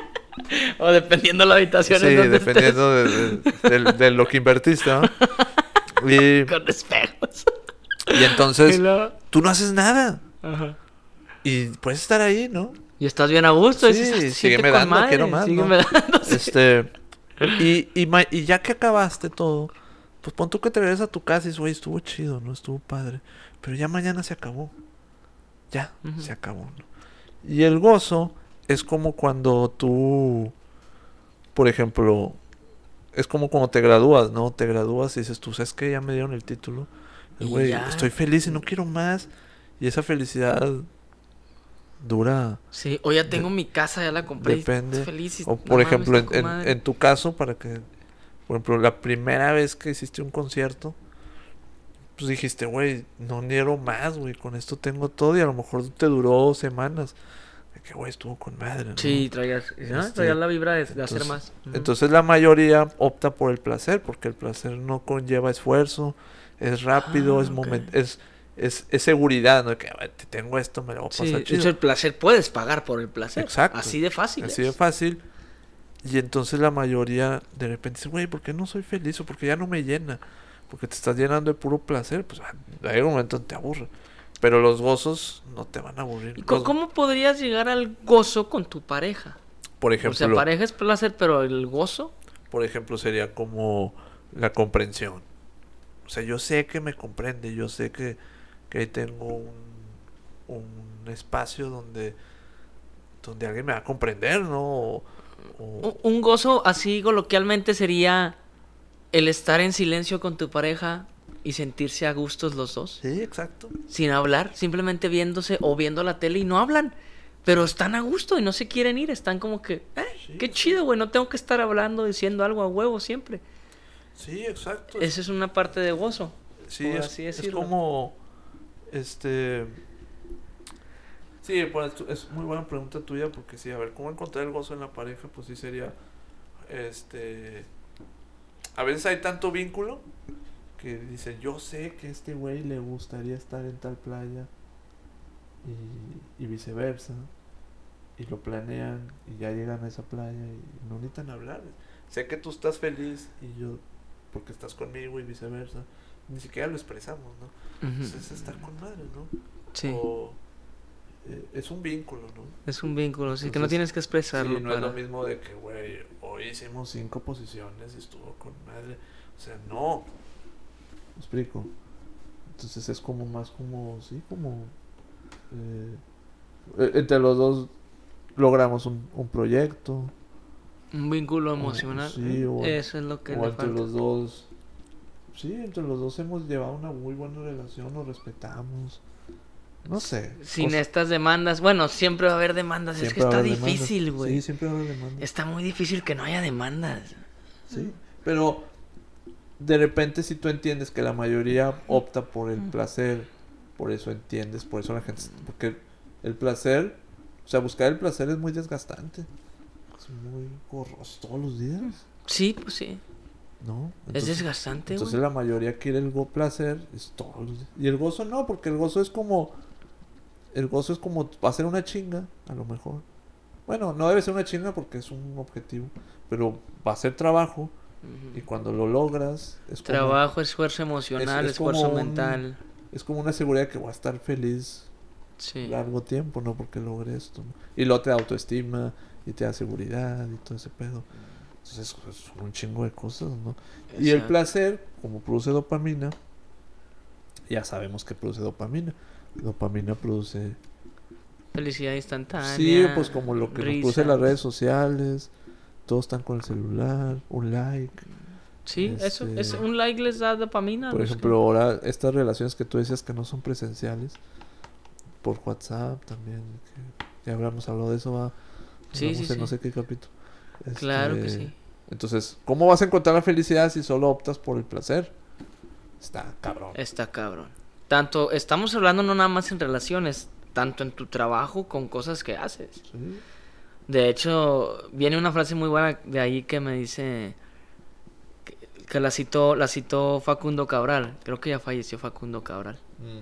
O dependiendo la habitación sí, en dependiendo de, de- de- de lo que invertiste, ¿no? Y, con espejos. y entonces Y tú no haces nada. Ajá. Y puedes estar ahí, ¿no? Y estás bien a gusto. Sí, dices, "Ah, sígueme dando, madre, quiero más, sígueme ¿no? dando, sí. Este. Y, y, ya que acabaste todo, pues pon tú que te regresas a tu casa y dices, güey, estuvo chido, ¿no? Estuvo padre. Pero ya mañana se acabó. Ya, se acabó, ¿no? Y el gozo es como cuando tú, por ejemplo, es como cuando te gradúas, ¿no? Te gradúas y dices, tú sabes que ya me dieron el título. Güey, estoy feliz y no quiero más. Y esa felicidad dura. Sí, o ya tengo mi casa, ya la compré. Depende. estoy feliz y- O por ejemplo, en, en tu caso, para que, por ejemplo, la primera vez que hiciste un concierto, pues dijiste, güey, no quiero más, güey, con esto tengo todo y a lo mejor te duró semanas. De que, güey, estuvo con madre, ¿no? Sí, traías, ¿no? Este, traías la vibra de, de hacer entonces- más. Ujú. Entonces la mayoría opta por el placer, porque el placer no conlleva esfuerzo, es rápido, Ah, es ok. moment, es, es, es seguridad, ¿no? De que, "Ay, te tengo esto, me lo voy a Sí, pasar de chido. hecho, el placer puedes pagar por el placer. Exacto. Así de fácil. Así es. de fácil. Y entonces la mayoría de repente dice, güey, ¿por qué no soy feliz? O porque ya no me llena. Porque te estás llenando de puro placer. Pues ah, hay un momento te aburre. Pero los gozos no te van a aburrir. ¿Y Los- cómo podrías llegar al gozo con tu pareja? por O ejemplo, sea, pareja es placer, pero el gozo. por ejemplo, sería como la comprensión. O sea, yo sé que me comprende, yo sé que, que tengo un, un espacio donde, donde alguien me va a comprender, ¿no? O- o- Un gozo así coloquialmente sería el estar en silencio con tu pareja y sentirse a gustos los dos. Sí, exacto. Sin hablar, simplemente viéndose o viendo la tele y no hablan. Pero están a gusto y no se quieren ir. Están como que, "Ay, Sí, qué sí. chido, güey. No tengo que estar hablando, diciendo algo a huevo siempre. Sí, exacto. Esa es una parte de gozo. Sí, es, así es como. Este. Sí, pues, es muy buena pregunta tuya porque sí, a ver, ¿cómo encontrar el gozo en la pareja? Pues sí sería. Este. A veces hay tanto vínculo que dicen, yo sé que a este güey le gustaría estar en tal playa y, y viceversa. Y lo planean y ya llegan a esa playa y no necesitan hablar. Sé que tú estás feliz y yo porque estás conmigo y viceversa. Ni siquiera lo expresamos, ¿no? Pues es estar con madre, ¿no? Sí, O, eh, es un vínculo, ¿no? es un vínculo. Así que no Entonces, tienes que expresarlo. Sí, no es lo mismo de que, güey, hoy hicimos cinco posiciones y estuvo con madre. O sea, no. ¿Me explico? Entonces es como más como, sí, como... eh, eh, entre los dos logramos un, un proyecto. Un vínculo O- emocional. sí, o- Eso es lo que o le entre falta. los dos... Sí, entre los dos hemos llevado una muy buena relación, nos respetamos. No sé. Sin cosas- estas demandas. Bueno, siempre va a haber demandas. es que está difícil, güey. Sí, siempre va a haber demandas. Está muy difícil que no haya demandas. Sí, pero de repente si tú entiendes que la mayoría opta por el placer, por eso entiendes, por eso la gente, porque el placer, o sea, buscar el placer es muy desgastante, es muy gorroso todos los días. Sí, pues sí. ¿no? es desgastante, Entonces la mayoría quiere el go placer, es todos los días. Y el gozo no, porque el gozo es como. El gozo es como. Va a ser una chinga, a lo mejor. Bueno, no debe ser una chinga porque es un objetivo. Pero va a ser trabajo. Ujú. Y cuando lo logras. Es como, Trabajo, esfuerzo emocional, es como esfuerzo un- mental. Es como una seguridad que voy a estar feliz Sí. largo tiempo, ¿no? Porque logré esto. ¿no? Y luego te da autoestima. Y te da seguridad. Y todo ese pedo. Entonces son un chingo de cosas, ¿no? Y el Exacto. placer, como produce dopamina, ya sabemos que produce dopamina. Dopamina produce... Felicidad instantánea. Sí, pues como lo que nos produce las redes sociales. Todos están con el celular, un like. Sí, eso, Este, es un like les da dopamina. Por no ejemplo, ahora estas relaciones que tú decías que no son presenciales, por WhatsApp también, que ya habíamos hablado de eso, va. Sí, sí, en no sí. sé qué capítulo. Claro que Este, sí. Entonces, ¿cómo vas a encontrar la felicidad si solo optas por el placer? Está cabrón. Está cabrón. Tanto, estamos hablando no nada más en relaciones, tanto en tu trabajo con cosas que haces. Sí. De hecho, viene una frase muy buena de ahí que me dice que, que la citó, la citó Facundo Cabral. Creo que ya falleció Facundo Cabral. Mm.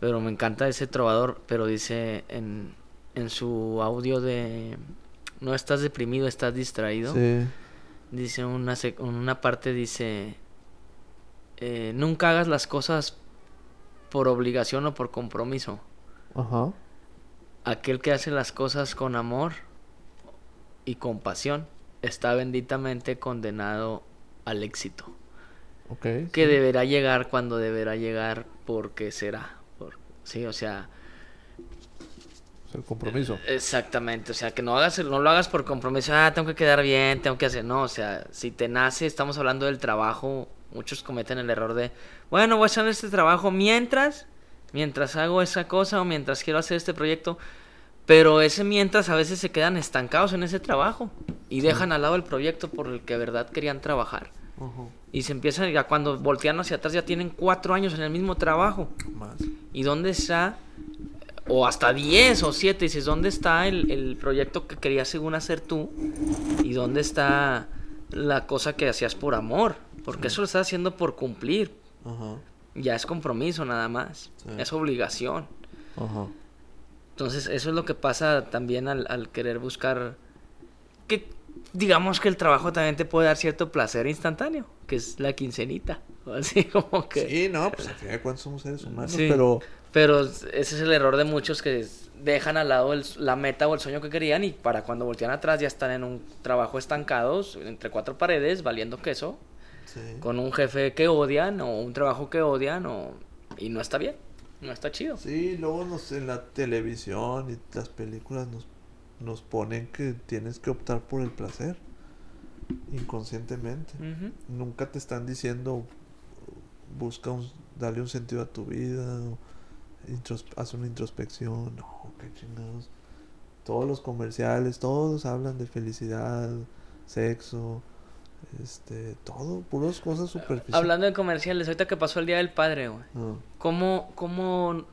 Pero me encanta ese trovador, pero dice en, en su audio de no estás deprimido, estás distraído. Sí. Dice una, una parte dice eh, nunca hagas las cosas por obligación o por compromiso. Ajá. Aquel que hace las cosas con amor y compasión está benditamente condenado al éxito. Que sí. deberá llegar cuando deberá llegar porque será. Por, sí, o sea, Es el compromiso. exactamente. O sea, que no, hagas, no lo hagas por compromiso. Ah, tengo que quedar bien, tengo que hacer. No, o sea, si te nace, estamos hablando del trabajo. Muchos cometen el error de, bueno, voy a hacer este trabajo mientras, mientras hago esa cosa o mientras quiero hacer este proyecto. Pero ese mientras a veces se quedan estancados en ese trabajo y dejan al lado el proyecto por el que de verdad querían trabajar. Y se empiezan, ya cuando voltean hacia atrás ya tienen cuatro años en el mismo trabajo. Más. ¿Y dónde está? O hasta 10 o 7. Dices, ¿dónde está el, el proyecto que querías según hacer tú? ¿Y dónde está la cosa que hacías por amor? Porque eso lo estás haciendo por cumplir. Ya es compromiso nada más. Sí. Es obligación. Ajá. Entonces, eso es lo que pasa también al, al querer buscar. Que digamos que el trabajo también te puede dar cierto placer instantáneo, que es la quincenita. Así como que. Sí, no, pues al final de cuentas somos seres humanos, Sí. pero Pero ese es el error de muchos que dejan al lado el- la meta o el sueño que querían y para cuando voltean atrás ya están en un trabajo estancados entre cuatro paredes, valiendo queso, sí. con un jefe que odian o un trabajo que odian o... y no está bien, no está chido. Sí, luego nos, en la televisión y las películas nos, nos ponen que tienes que optar por el placer inconscientemente. Nunca te están diciendo busca un, darle un sentido a tu vida, o intros- haz una introspección, no, qué chingados. Todos los comerciales, todos hablan de felicidad, sexo, este, todo, puras cosas superficiales. Hablando de comerciales, ahorita que pasó el Día del Padre, güey. Ah, ¿Cómo, ¿Cómo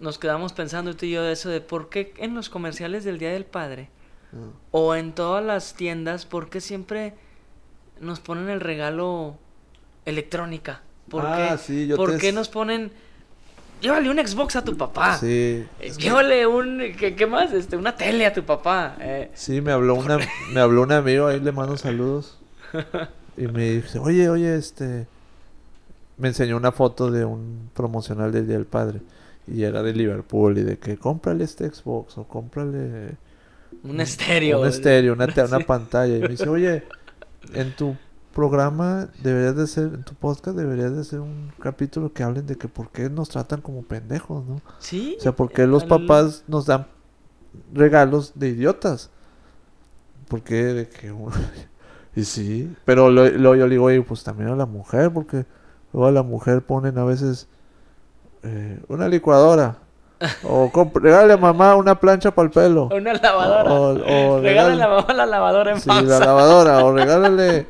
nos quedamos pensando tú y yo de eso de por qué en los comerciales del Día del Padre ah. o en todas las tiendas, por qué siempre nos ponen el regalo electrónica? ¿Por Ah, qué, sí, yo ¿por te- qué nos ponen... Llévale un Xbox a tu papá. Sí, Llévale un... ¿qué, qué más? Este, una tele a tu papá. eh. Sí, me habló una, me habló un amigo, ahí le mando saludos. Y me dice, oye, oye, este... Me enseñó una foto de un promocional del Día del Padre. Y era de Liverpool y de que cómprale este Xbox o cómprale Un estéreo. un estéreo, una, una Sí. pantalla. Y me dice, oye, en tu programa deberías de ser, en tu podcast deberías de ser un capítulo que hablen de que por qué nos tratan como pendejos, ¿no? Sí. O sea, ¿por qué los papás nos dan regalos de idiotas? ¿Por qué de que Y sí, pero lo, lo- yo le digo, oye, pues también a la mujer, porque luego a la mujer ponen a veces eh, una licuadora. o regale a mamá una plancha para el pelo. Una lavadora. O, o Regálale regale- a la mamá la lavadora en sí, pausa. la lavadora, o regálale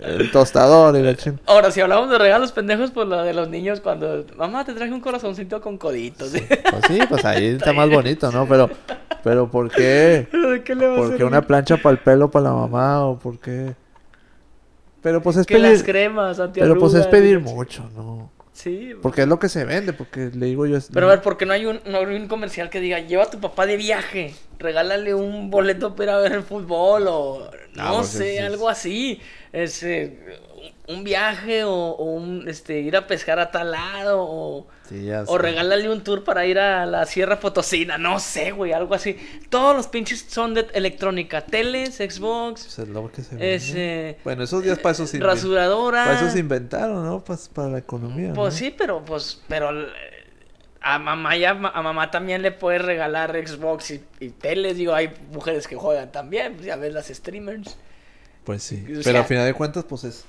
el tostador y la ching... Ahora, si hablamos de regalos pendejos, pues lo de los niños cuando... Mamá, te traje un corazoncito con coditos. Pues sí, pues ahí está más bonito, ¿no? Pero, pero ¿por qué? ¿De qué le va a ¿Por qué una plancha para el pelo para la mamá? ¿O por qué? Pero pues es que las pedir. cremas Pero pues es pedir mucho, ¿no? Sí. Porque es lo que se vende, porque le digo yo. es- Pero a ver, porque no hay un, no hay un comercial que diga, lleva a tu papá de viaje, regálale un boleto para ver el fútbol o no Ah, pues, sé, algo así. Ese, un viaje o, o un, este, ir a pescar a tal lado o, Sí, o regálale un tour para ir a la Sierra Potosina, no sé, güey, algo así. Todos los pinches son de electrónica, teles, Xbox, Pues es lo que se ese, Bueno, esos días para eso se rasuradora. Para eso se inventaron, ¿no? Pues para la economía. Pues ¿no? sí, pero pues, pero eh, a mamá ya a mamá también le puedes regalar Xbox y, y teles, digo, hay mujeres que juegan también, pues ya ves las streamers. Pues sí. O Pero al final de cuentas, pues es.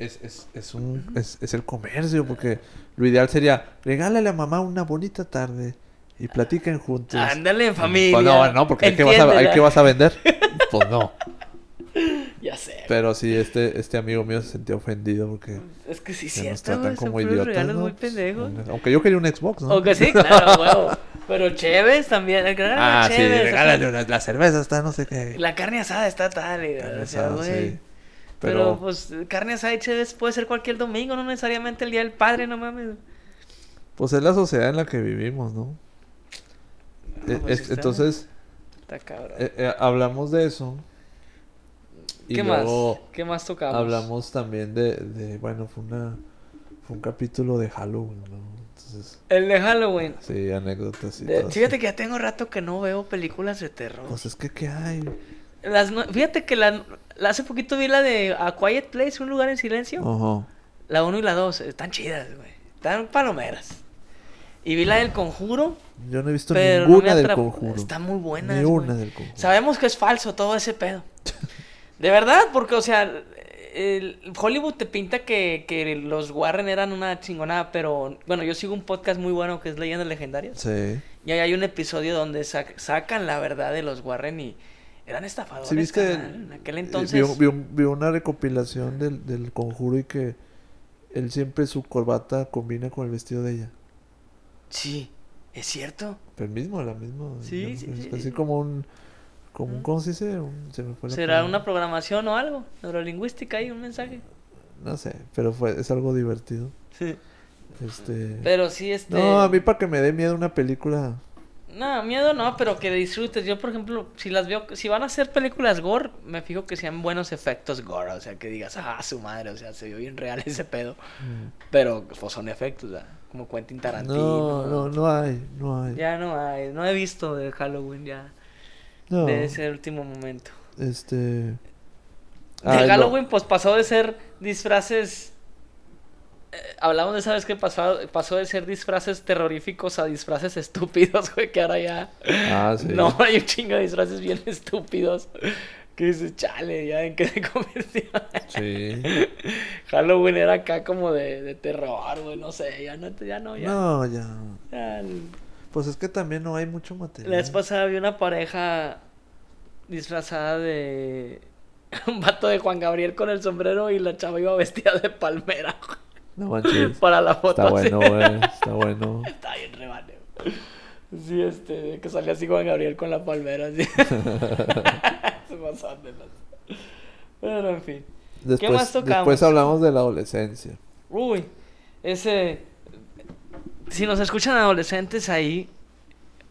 Es, es, es un, es, es el comercio, porque lo ideal sería regálale a mamá una bonita tarde y platiquen juntos. Ándale en familia. Pues no, no, porque ¿hay que, vas a, ¿hay Entiéndela. que vas a vender? pues no. Ya sé. Pero sí, este, este amigo mío se sentía ofendido porque es que sí, se nos tratan como idiotas. regalos ¿no? muy Pues, pendejos. aunque yo quería un Xbox, ¿no? O que sí, claro, huevo. Pero Chévez también, el Ah, sí, Chévez, o sea, regálale una- la cerveza, está no sé qué. La carne asada está tal, y, Carne o sea, asada, güey. sí. Pero, Pero, pues carne asada puede ser cualquier domingo, no necesariamente el día del padre, no mames. pues es la sociedad en la que vivimos, ¿no? No, Eh, pues, es- sí está- entonces, Está cabrón. eh, eh, hablamos de eso. Y ¿Qué luego más? ¿Qué más tocamos? hablamos también de, de, bueno, fue una fue un capítulo de Halloween, ¿no? Entonces, El de Halloween. sí, anécdotas y De- todo fíjate que ya tengo rato que no veo películas de terror. Pues es que, ¿qué hay? Las fíjate que la, la- hace poquito vi la de A Quiet Place, Un lugar en silencio. Ajá. La 1 y la 2, están chidas, güey. Están palomeras. Y vi la del conjuro, Yo no he visto pero no ninguna me del conjuro. Están muy buenas, Ni una del conjuro. Sabemos que es falso todo ese pedo. De verdad, porque, o sea, el Hollywood te pinta que, que los Warren eran una chingonada, pero bueno, yo sigo un podcast muy bueno que es Leyendas Legendarias. Sí. Y ahí hay un episodio donde sac- sacan la verdad de los Warren y eran estafadores. ¿Sí viste? En aquel Eh, entonces. Vi, un- vi un- vi una recopilación del, del conjuro y que él siempre su corbata combina con el vestido de ella. Sí, es cierto. Pero el mismo, la misma. Sí, sí, es sí. Así como un. Como un, ¿Cómo se dice? Un- se me fue ¿Será palabra. una programación o algo? Neurolingüística ahí, un mensaje. No sé, pero fue, es algo divertido. Sí. Este. Pero sí, este. No, a mí para que me dé miedo una película. No, miedo no, pero que disfrutes. Yo, por ejemplo, si las veo, si van a hacer películas gore, me fijo que sean buenos efectos gore. O sea, que digas, ah, su madre, o sea, se vio bien real ese pedo. Pero pues, son efectos, ¿verdad? Como Quentin Tarantino. No, no, no hay, no hay. Ya no hay, no he visto de Halloween ya. No, De ese último momento. este. De Ay, Halloween, pues pasó de ser disfraces. Eh, hablamos de esa vez que pasó, pasó de ser disfraces terroríficos a disfraces estúpidos, güey, que ahora ya. Ah, sí. No, hay un chingo de disfraces bien estúpidos. Que dices, chale, ya en qué se convirtió. Sí. Halloween era acá como de, de terror, güey, no sé, ya no, ya no, ya. No, ya. ya el- Pues es que también no hay mucho La material. vez pasada vi una pareja disfrazada de un vato de Juan Gabriel con el sombrero y la chava iba vestida de palmera güey, No manches. para la foto. Está así. bueno, güey. Está bueno. Está bien rebane. güey. Sí, este, que salía así Juan Gabriel con la palmera así. Se pasaron de las- Pero en fin. Después, más tocamos? después hablamos de la adolescencia. Uy, ese. Si nos escuchan adolescentes ahí,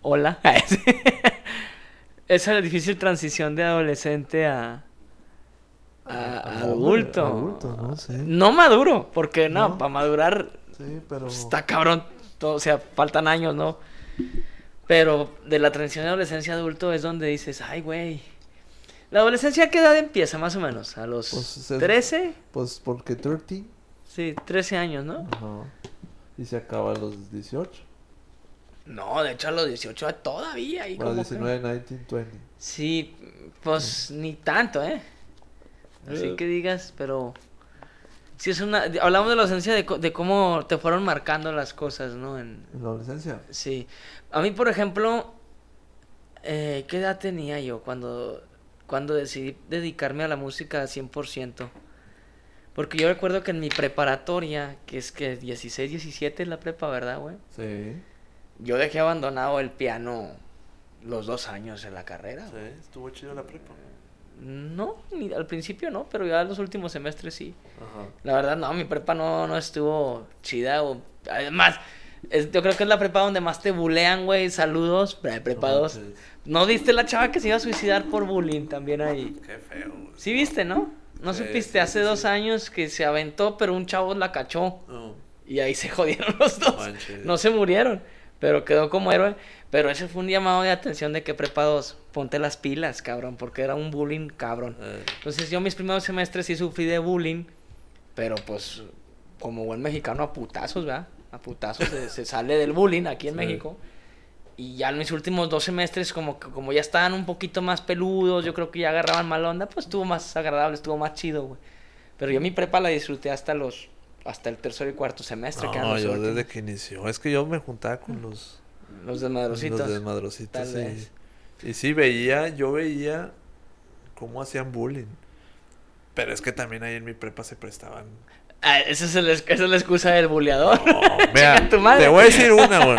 hola. Esa difícil transición de adolescente a. a, a adulto. Adulto, no sé. No maduro, porque no, No. para madurar Sí, pero. está cabrón. todo, o sea, faltan años, ¿no? Pero de la transición de adolescencia a adulto es donde dices, ay, güey. ¿La adolescencia a qué edad empieza, más o menos? ¿A los Pues, es- 13? Pues porque 30. Sí, 13 años, ¿no? Ajá. Y se acaba a los 18. No, de hecho a los 18 todavía. ahí Bueno, como que- 19, 19, 20. Sí, pues ni tanto, ¿eh? Así que digas, pero... Sí, es una... Hablamos de la ausencia de, co- de cómo te fueron marcando las cosas, ¿no? En... En la adolescencia. Sí. A mí, por ejemplo, eh, ¿qué edad tenía yo cuando, cuando decidí dedicarme a la música 100%? Porque yo recuerdo que en mi preparatoria, que es que 16, 17 es la prepa, ¿verdad, güey? Sí. Yo dejé abandonado el piano los dos años en la carrera. güey. Sí, estuvo chido la prepa. No, ni al principio no, pero ya los últimos semestres sí. La verdad, no, mi prepa no, no estuvo chida. O... Además, es- yo creo que es la prepa donde más te bulean, güey. Saludos, pre- prepa No 2. manches. ¿No viste la chava que se iba a suicidar por bullying también ahí? Qué feo. güey. Sí viste, ¿no? ¿No Sí, supiste? sí, Hace sí, dos años que se aventó, pero un chavo la cachó. No. Y ahí se jodieron los dos. No se murieron, pero quedó como héroe. Pero ese fue un llamado de atención de que prepa 2, ponte las pilas, cabrón, porque era un bullying, cabrón. Eh, Entonces yo mis primeros semestres sí sufrí de bullying, pero pues como buen mexicano a putazos, ¿verdad? A putazos se, se sale del bullying aquí en Sí. México. Y ya en mis últimos dos semestres, como, como ya estaban un poquito más peludos, yo creo que ya agarraban mal onda, pues estuvo más agradable, estuvo más chido, güey. Pero yo mi prepa la disfruté hasta los hasta el tercer y cuarto semestre. No, yo desde que inició. Es que yo me juntaba con los, Los desmadrositos. los desmadrositos. sí. vez. Y sí, veía, yo veía cómo hacían bullying. Pero es que también ahí en mi prepa se prestaban. Ah, esa, es el- esa es la excusa del buleador. No, vea, tu madre. te voy a decir una, güey.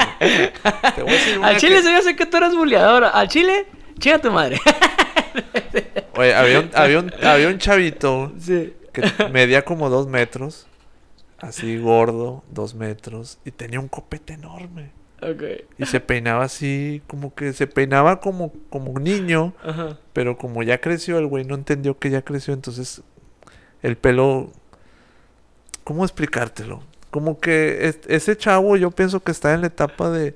Te voy a decir una. Al chile que- se yo sé que tú eres buleador. Al chile, chinga tu madre. Oye, había un, había un, había un chavito sí. que medía como dos metros. Así gordo, dos metros. Y tenía un copete enorme. Ok. Y se peinaba así, como que se peinaba como, como un niño. Ajá. Pero como ya creció, el güey no entendió que ya creció. Entonces, el pelo. ¿Cómo explicártelo? Como que es- ese chavo, yo pienso que está en la etapa de.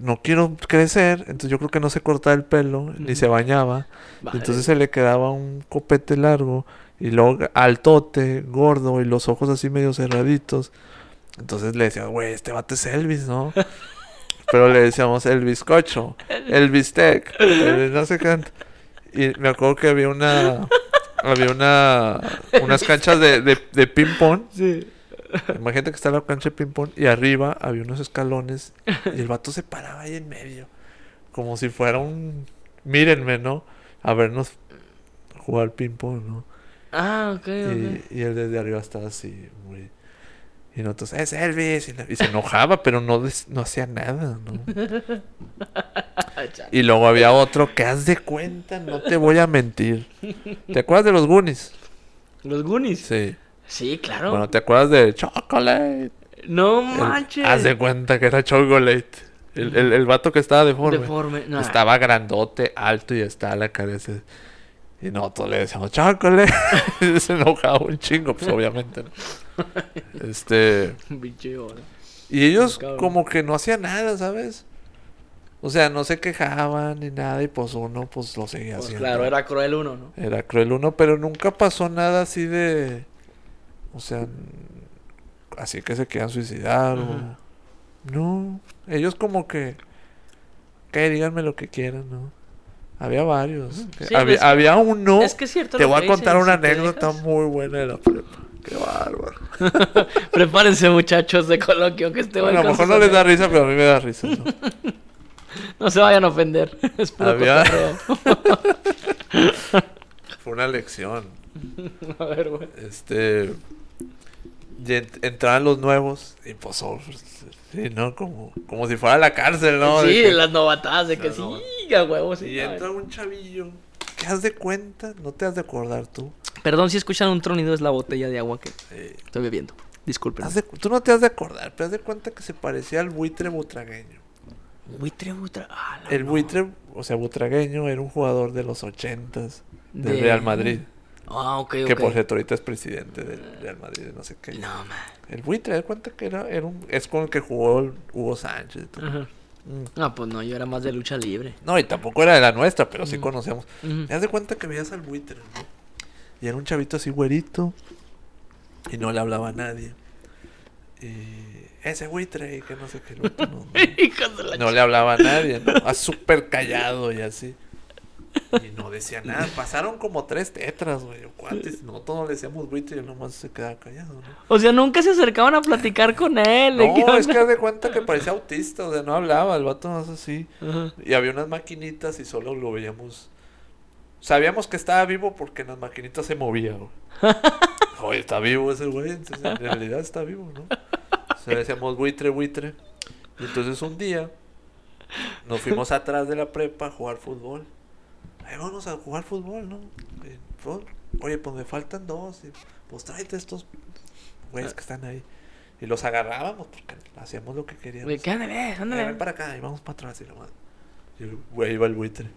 No quiero crecer. Entonces, yo creo que no se cortaba el pelo, ni se bañaba. Vale. Entonces se le quedaba un copete largo y luego altote, gordo y los ojos así medio cerraditos. Entonces le decíamos, güey, este vato es Elvis, ¿no? Pero le decíamos el bizcocho, el bistec, el no sé qué. Y me acuerdo que había una, había una, unas canchas de, de, de ping-pong. Sí. Imagínate que está la cancha de ping-pong y arriba había unos escalones y el vato se paraba ahí en medio. Como si fuera un... Mírenme, ¿no? A vernos jugar ping-pong, ¿no? Ah, ok, y él desde arriba estaba así, muy... Y nosotros, es Elvis. Y, se enojaba, pero no, no hacía nada, ¿no? Y luego había otro que haz de cuenta, no te voy a mentir. ¿Te acuerdas de los Goonies? Los Goonies. Sí, Sí. claro. Bueno, ¿te acuerdas de Chocolate? no El- manches. haz de cuenta que era Chocolate. El, el, el vato que estaba deforme. Deforme. No. Estaba grandote, alto y estaba la cabeza. Y nosotros le decíamos Chocolate. Y se enojaba un chingo, pues obviamente. ¿no? Este. Pinche hora. Y ellos Cabrón. como que no hacían nada, ¿sabes? O sea, no se quejaban ni nada y pues uno pues lo seguía Pues haciendo. claro, era cruel uno, ¿no? Era cruel uno, pero nunca pasó nada así de... O sea, así que se quieran suicidar o... No, ellos como que... Que díganme lo que quieran, ¿no? Había varios. Sí, había, es que- había uno... Es que es cierto. te lo voy que a contar una si anécdota muy buena de la prepa. Qué bárbaro. Prepárense, muchachos de coloquio, que este Bueno, a lo mejor no les da risa, pero a mí me da risa, ¿no? No se vayan a ofender. Es puro Había-. Fue una lección. A ver, güey. Este. y ent- entraban los nuevos y pues. oh, sí, ¿no? Como, como si fuera la cárcel, ¿no? De sí, que- las novatadas de que sí, novatadas. a huevo, sí. Y entra un chavillo. ¿Qué has de cuenta? No te has de acordar tú. Perdón si escuchan un tronido, es la botella de agua que estoy bebiendo. Disculpen. de- tú no te has de acordar, pero haz de cuenta que se parecía al buitre butragueño. Buitre, ah, la El no. buitre, o sea, butragueño era un jugador de los ochentas del De- Real Madrid. Ah, ok, Que por cierto ahorita es presidente del Real Madrid, no sé qué. No, man. El buitre, cuenta que era, era un, es con el que jugó el Hugo Sánchez. y todo. Ajá. Mm. No, pues no, yo era más de lucha libre. No, y tampoco era de la nuestra, pero sí. Ujú. Te das de cuenta que veías al buitre, ¿no? Y era un chavito así güerito. Y no le hablaba a nadie. Y ese buitre, y que no sé qué. No, no le hablaba a nadie, ¿no? Ah, súper callado y así. Y no decía nada. Pasaron como tres tetras, güey. cuates. No, todos le decíamos buitre y él nomás se quedaba callado, ¿no? O sea, nunca se acercaban a platicar con él. ¿de qué No, es que haz de cuenta que parecía autista, o sea, no hablaba, el vato más así. Ajá. Y había unas maquinitas y solo lo veíamos. Sabíamos que estaba vivo porque en las maquinitas se movía, güey. Oye, está vivo ese güey, entonces en realidad está vivo, ¿no? O sea, decíamos buitre, buitre. Y entonces un día nos fuimos atrás de la prepa a jugar fútbol. Ahí vamos a jugar fútbol, ¿no? Eh, fútbol. Oye, pues me faltan dos. y, pues tráete estos güeyes que están ahí. Y los agarrábamos porque hacíamos lo que queríamos. Güey, ¿qué ándale, Eh, ándale. ven para acá y vamos para atrás y lo más. Y el güey iba el buitre.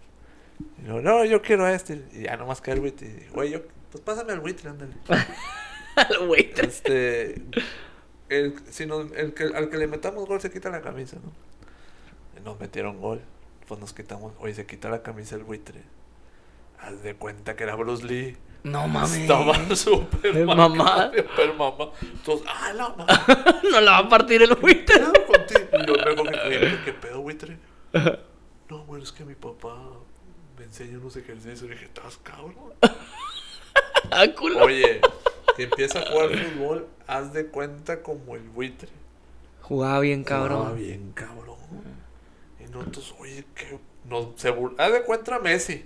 Y yo, no, yo quiero a este. Y ya nomás cae el buitre. Y dije, güey, yo, pues pásame al buitre, ándale. Güey, este. El, si nos- el que, al que le metamos gol se quita la camisa, ¿no? Y nos metieron gol. Pues nos quitamos. Oye, se quita la camisa el buitre. Haz de cuenta que era Bruce Lee. No mames. Estaba súper ¿Es mamá. Súper mamá. Entonces, ah, la mamá. no la va a partir el. Y yo luego que ¿qué pedo, buitre? No, bueno, es que mi papá me enseña unos ejercicios. Y dije, ¿estás cabrón? Ah, culo. Oye, que empieza a jugar fútbol, haz de cuenta como el buitre. Jugaba bien, Jugaba cabrón. bien, cabrón. Y nosotros, oye, que nos se bur- haz de cuenta Messi.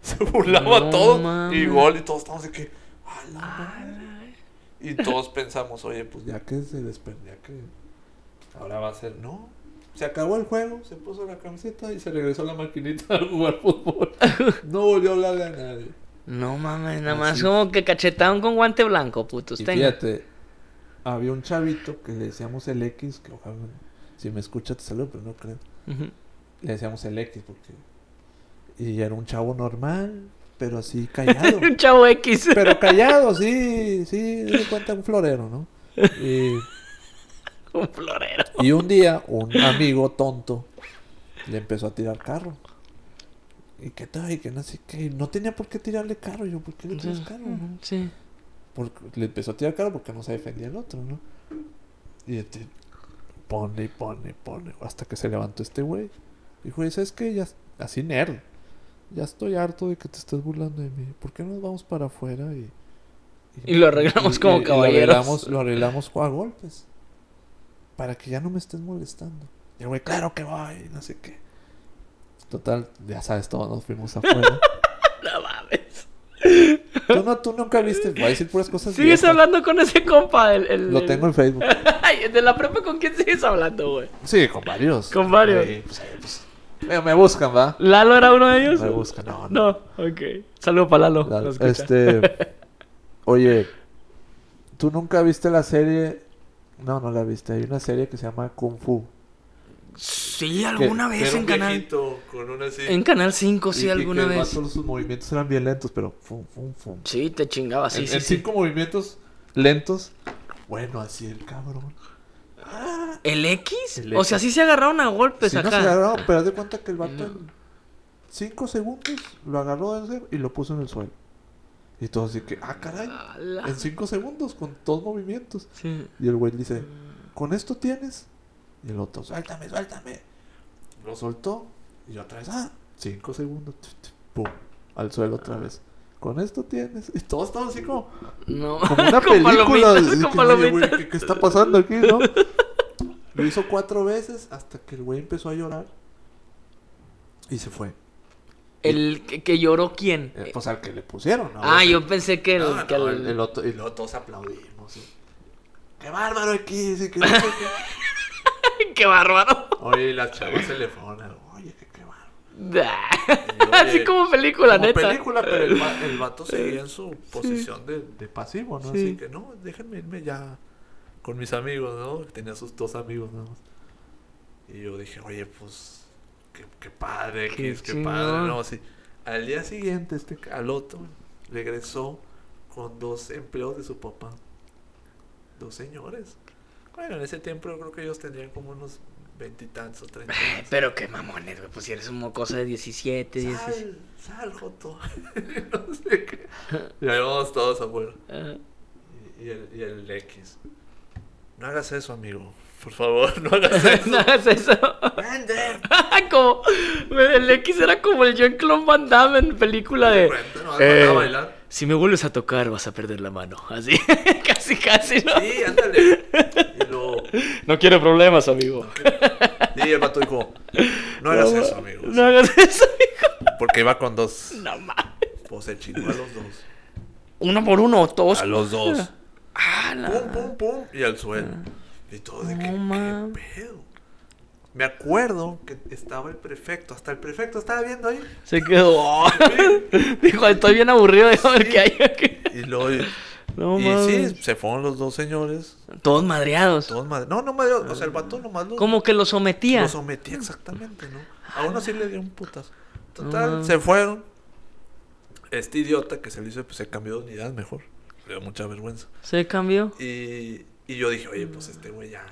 Se burlaba No todo. mames. Y gol, y todos estamos de que. "A la madre". Y todos pensamos, oye, pues ya que se desprende, ya que. Ahora va a ser. No. Se acabó el juego, se puso la camiseta y se regresó a la maquinita a jugar fútbol. No volvió a hablarle a nadie. No mames, nada más Así. como que cachetaron con guante blanco, putos. Y fíjate, había un chavito que le decíamos el X, que ojalá, si me escucha te saludo, pero no creo. Le decíamos el X porque... Y era un chavo normal, pero así callado. Un chavo X. pero callado, sí, sí, de cuenta un florero, ¿no? Y, Un florero. y un día, un amigo tonto le empezó a tirar carro. Y que tal, y que no sé qué. y No tenía por qué tirarle carro. Yo, ¿por qué le tiras carro? no? Sí. Porque le empezó a tirar carro porque no se defendía el otro, ¿no? Y este, pone y pone y pone. Hasta que se levantó este güey. Dijo, "Oye, ¿sabes qué? Ya, así nerd. Ya estoy harto de que te estés burlando de mí. ¿Por qué no nos vamos para afuera y... Y lo arreglamos como caballeros. Lo arreglamos, lo arreglamos a golpes. Para que ya no me estés molestando. Y el güey, claro que voy, no sé qué. Total, ya sabes, todos nos fuimos afuera. No mames. tú, no, tú nunca viste, voy a decir puras cosas ¿Sigues viejas. hablando con ese compa? El, el- Lo tengo en Facebook. ¿De la prepa con quién sigues hablando, güey? Sí, con varios. Con varios. Pues, pues, me, me buscan, ¿va? ¿Lalo era uno de ellos? Me buscan, no, no. No, ok. Saludo para Lalo. Este. Oye, ¿tú nunca viste la serie? No, no la viste. Hay una serie que se llama Kung Fu. Sí, alguna Que- vez en canal. con una así. En Canal 5, sí, Y- y alguna que vez. vato, sus movimientos eran bien lentos, pero fum, fum, fum. Sí, te chingaba, sí, en, sí, en sí. cinco movimientos lentos. Bueno, así el cabrón. ¿El X? El O sea, sí se agarraron a golpes Sí, no acá. se agarró, pero haz de cuenta que el vato en cinco segundos lo agarró desde y lo puso en el suelo. Y todo así que, ah, caray. En cinco segundos, con dos movimientos. Sí. Y el güey dice, ¿con esto tienes? Y el otro, suéltame, suéltame. Lo soltó. Y otra vez, ah, cinco segundos. tu, tu, Pum, al suelo otra vez. ¿Con esto tienes? Y todos estaban así como, No. como una Con película. palomitas, con que. ¿qué, qué está pasando aquí, no? Lo hizo cuatro veces hasta que el güey empezó a llorar. Y se fue. El que, que lloró quién. Eh, Pues al que le pusieron, ¿no? ah, yo pensé que el. No, que no, el- otro, y luego todos aplaudimos. y, ¡Qué bárbaro aquí! sí, no sé qué". ¡Qué bárbaro! Oye, y las chavas se le fueron Oye, qué, qué bárbaro. Y, Así oye, como película, como neta. película, pero el, va- el vato seguía en su posición de, de pasivo, ¿no? Sí. Así que no, déjenme irme ya con mis amigos, ¿no? Tenía sus dos amigos más. Y yo dije, oye, pues, qué, qué padre, Qué qué, padre, ¿no? Sí. Al día siguiente, este, al otro, regresó con dos empleos de su papá. Dos señores. Bueno, en ese tiempo yo creo que ellos tendrían como unos veintitantos o treinta. Pero qué mamones, güey. Pues si eres un mocoso de 17, 16. Sal, sal, Joto. no sé qué. Y ahí vamos todos. Ajá. Y, y el, y el X. No hagas eso, amigo. Por favor, no hagas eso. no hagas eso. Como. El X era como el Jean-Claude Van Damme en película de. No Eh, a bailar. Si me vuelves a tocar, vas a perder la mano. Así. casi, casi, ¿no? Sí, ándale. No quiero problemas, amigo. Y el vato dijo: No hagas eso, amigo. No hagas eso, amigo. Porque iba con dos. No mames. Pues se chingó a los dos. Uno por uno, todos. A los dos. Ah, la- Pum, pum, pum. Y al suelo. Y todo de No, que, ¿qué man. pedo? Me acuerdo que estaba el prefecto, hasta el prefecto estaba viendo ahí. Se quedó. Dijo, estoy bien aburrido, déjame ver Sí. qué hay aquí. Y luego. No y sí, se fueron los dos señores. Todos madreados. Todos madre- No, no madre- O sea, el vato nomás los, Como que lo sometía. lo sometía exactamente, ¿no? A uno sí le dio un putazo. Total, se fueron. Este idiota que se le hizo, pues se cambió de unidad mejor. Le dio mucha vergüenza. Se cambió. Y, y yo dije, oye, pues este güey ya,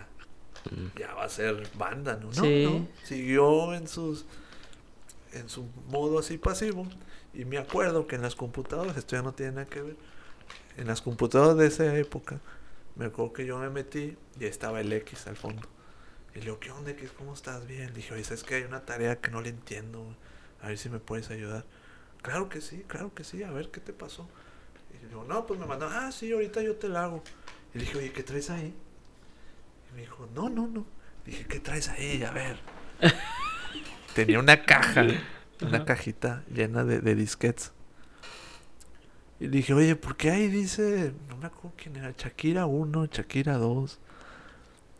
ya va a ser banda, ¿no? No, Sí. no. Siguió en sus en su modo así pasivo. Y me acuerdo que en las computadoras, esto ya no tiene nada que ver. En las computadoras de esa época, me acuerdo que yo me metí y estaba el X al fondo. Y le digo, ¿qué onda, X? ¿Cómo estás? Bien. Le dije, oye, es que hay una tarea que no le entiendo. A ver si me puedes ayudar. Claro que sí, claro que sí. A ver, ¿qué te pasó? Y le digo, no, pues me mandó, ah, sí, ahorita yo te la hago. Y le dije, oye, ¿qué traes ahí? Y me dijo, no, no, no. Dije, ¿qué traes ahí? A ver. Tenía una caja, una cajita llena de, de disquets. Y le dije, oye, ¿por qué ahí dice, no me acuerdo quién era, Shakira 1, Shakira 2?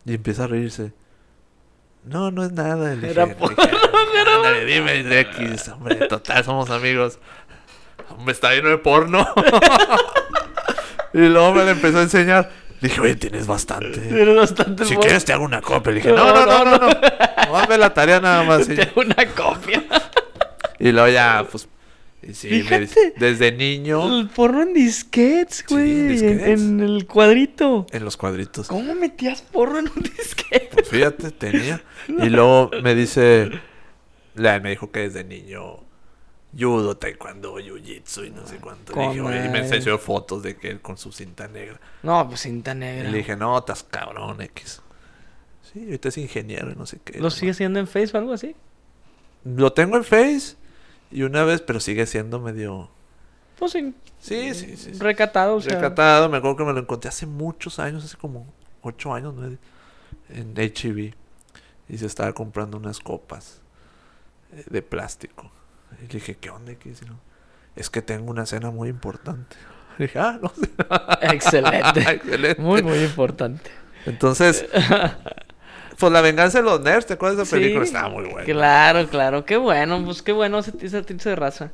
Y empieza a reírse. No, no es nada. Le Era dije, por- le dije, "Ándale, dime, X, hombre, total, somos amigos. Hombre, está lleno de porno. y luego me lo empezó a enseñar. Le dije, oye, tienes bastante. Pero bastante Si quieres te hago una copia. Le dije, no, no, no, no, no. No la tarea nada más. Te hago una copia. y luego ya, pues. Y sí, Fíjate. desde niño El porno en disquets, Sí, güey. en en, disquets. en el cuadrito. en los cuadritos. ¿Cómo metías porno en un disquete? Pues fíjate, tenía. Y luego me dice, la, me dijo que desde niño judo, taekwondo, jiu-jitsu y no sé cuánto. Le dije, oye, y me enseñó fotos de que él con su cinta negra. No, pues cinta Y negra. le dije, no, estás cabrón, X. Sí, ahorita es ingeniero y no sé qué. ¿Lo no sigue haciendo en Facebook o algo así? Lo tengo en Face y una vez, pero sigue siendo medio... Pues sí. Sí, sí, sí. sí. Recatado, o sea. Recatado, me acuerdo que me lo encontré hace muchos años, hace como ocho años, nueve, en HEB. Y se estaba comprando unas copas eh, de plástico. Y le dije, ¿qué onda? ¿Qué? Y no, Es que tengo una cena muy importante. Le dije, ah, no sé. Excelente. Excelente. Muy, muy importante. Entonces, pues la venganza de los nerds, ¿te acuerdas de esa Sí, película? Estaba muy buena. Claro, claro. Qué bueno, pues qué bueno ese ese tipo de raza.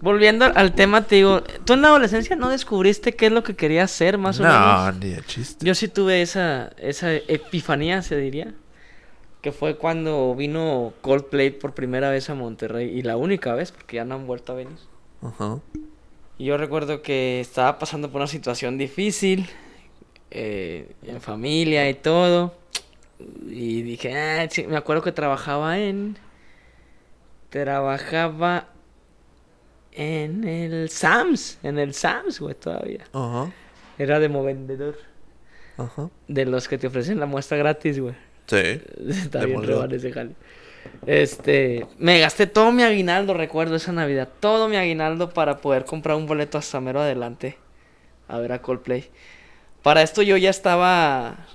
Volviendo al tema, te digo, tú en la adolescencia no descubriste qué es lo que querías ser, más o no, menos. ni de chiste. Yo sí tuve esa, esa epifanía, se diría. Que fue cuando vino Coldplay por primera vez a Monterrey. Y la única vez, porque ya no han vuelto a venir. Ajá. Y yo recuerdo que estaba pasando por una situación difícil. eh, en familia y todo. Y dije, ah, sí", me acuerdo que trabajaba en. Trabajaba en el Sams. En el Sams, güey, todavía. Ajá. Era de vendedor. Ajá. De los que te ofrecen la muestra gratis, güey. Sí. Está bien rebar ese jale. Este, me gasté todo mi aguinaldo, recuerdo esa Navidad, todo mi aguinaldo para poder comprar un boleto hasta mero adelante a ver a Coldplay. Para esto yo ya estaba,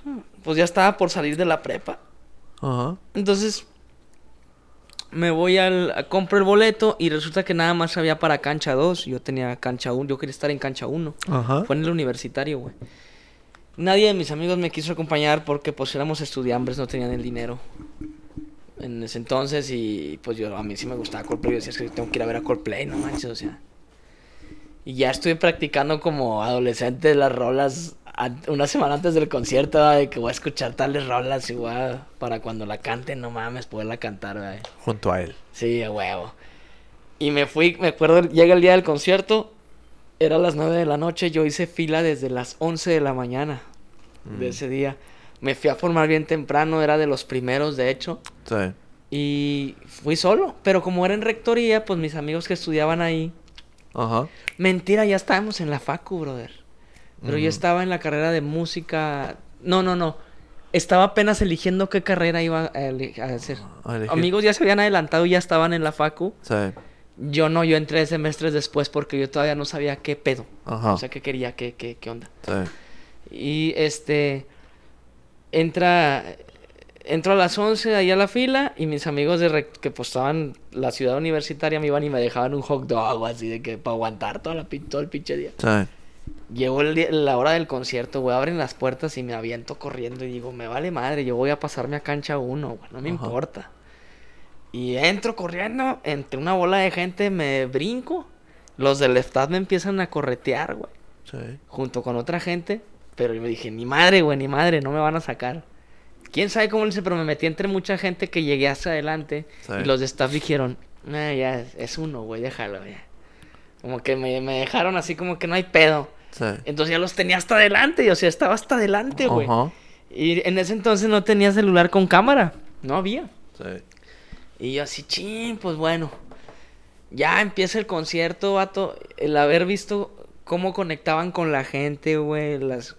pues ya estaba por salir de la prepa. Ajá. Entonces me voy al a- compro el boleto y resulta que nada más había para cancha 2, yo tenía cancha 1, yo quería estar en cancha 1. Ajá. Fue en el universitario, güey. Nadie de mis amigos me quiso acompañar porque pues éramos estudiantes, no tenían el dinero. En ese entonces y pues yo a mí sí me gustaba Coldplay, yo decía "Es que tengo que ir a ver a Coldplay, no manches, o sea. Y ya estuve practicando como adolescente las rolas una semana antes del concierto, ¿verdad? de que voy a escuchar tales rolas igual para cuando la canten, no mames, poderla cantar, ¿verdad? Junto a él. Sí, a huevo. Y me fui, me acuerdo, llega el día del concierto, era las 9 de la noche, yo hice fila desde las 11 de la mañana de Mm. ese día. Me fui a formar bien temprano, era de los primeros, de hecho. Sí. Y fui solo, pero como era en rectoría, pues mis amigos que estudiaban ahí... Ajá. Mentira, ya estábamos en la facu, brother. Pero yo estaba en la carrera de música... No, no, no. Estaba apenas eligiendo qué carrera iba a, hacer. A. Amigos ya se habían adelantado y ya estaban en la facu. Sí. Yo no, yo entré semestres después porque yo todavía no sabía qué pedo. Ajá. O sea, qué quería, qué, qué, qué onda. Sí. Y este. Entra. Entro a las 11 ahí a la fila y mis amigos de que pues estaban la ciudad universitaria me iban y me dejaban un hot dog así de que para aguantar toda la, todo el pinche día. Sí. Llegó el día- la hora del concierto, güey. Abren las puertas y me aviento corriendo. Y digo, me vale madre, yo voy a pasarme a cancha uno, güey. No me Ajá. importa. Y entro corriendo, entre una bola de gente me brinco. Los del staff me empiezan a corretear, güey. Sí. Junto con otra gente. Pero yo me dije, ni madre, güey, ni madre, no me van a sacar. Quién sabe cómo lo hice, pero me metí entre mucha gente que llegué hasta adelante. Sí. Y los de staff dijeron, "Ah, ya, es- es uno, güey, déjalo, ya. Como que me, me dejaron así como que no hay pedo. Sí. Entonces ya los tenía hasta adelante, o sea, estaba hasta adelante, güey. Ajá. Y en ese entonces no tenía celular con cámara, no había. Sí. Y yo así, ching, pues bueno. Ya empieza el concierto, vato. El haber visto cómo conectaban con la gente, güey. Las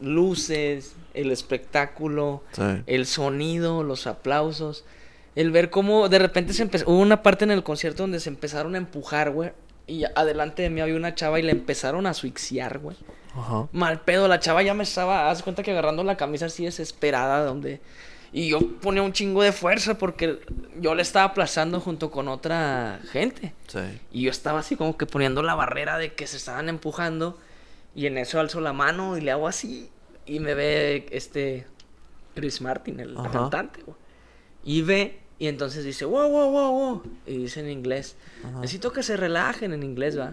luces, el espectáculo, Sí. el sonido, los aplausos. El ver cómo de repente se empezó. Hubo una parte en el concierto donde se empezaron a empujar, güey. Y adelante de mí había una chava y le empezaron a asfixiar, güey. Ajá. Mal pedo, la chava ya me estaba, haz cuenta que agarrando la camisa así desesperada, donde... Y yo ponía un chingo de fuerza porque yo le estaba aplazando junto con otra gente. Sí. Y yo estaba así como que poniendo la barrera de que se estaban empujando. Y en eso alzo la mano y le hago así. Y me ve este Chris Martin, el Ajá. cantante, güey. Y ve, y entonces dice, wow, wow, wow, wow. Y dice en inglés, Ajá. necesito que se relajen en inglés, va.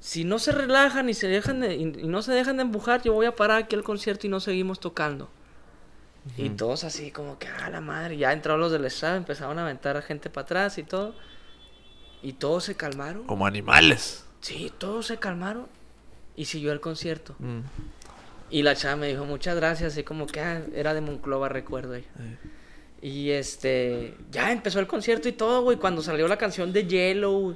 Si no se relajan y se dejan de- y, y no se dejan de empujar, yo voy a parar aquí el concierto y no seguimos tocando. Y todos así como que, ah, la madre, ya entraron los del estado, empezaron a aventar a gente para atrás y todo. Y todos se calmaron. Como animales. Sí, todos se calmaron. Y siguió el concierto. Mm. Y la chava me dijo, muchas gracias. Así como que ah, era de Monclova, recuerdo ella. Sí. Y este, ya empezó el concierto y todo, güey. Cuando salió la canción de Yellow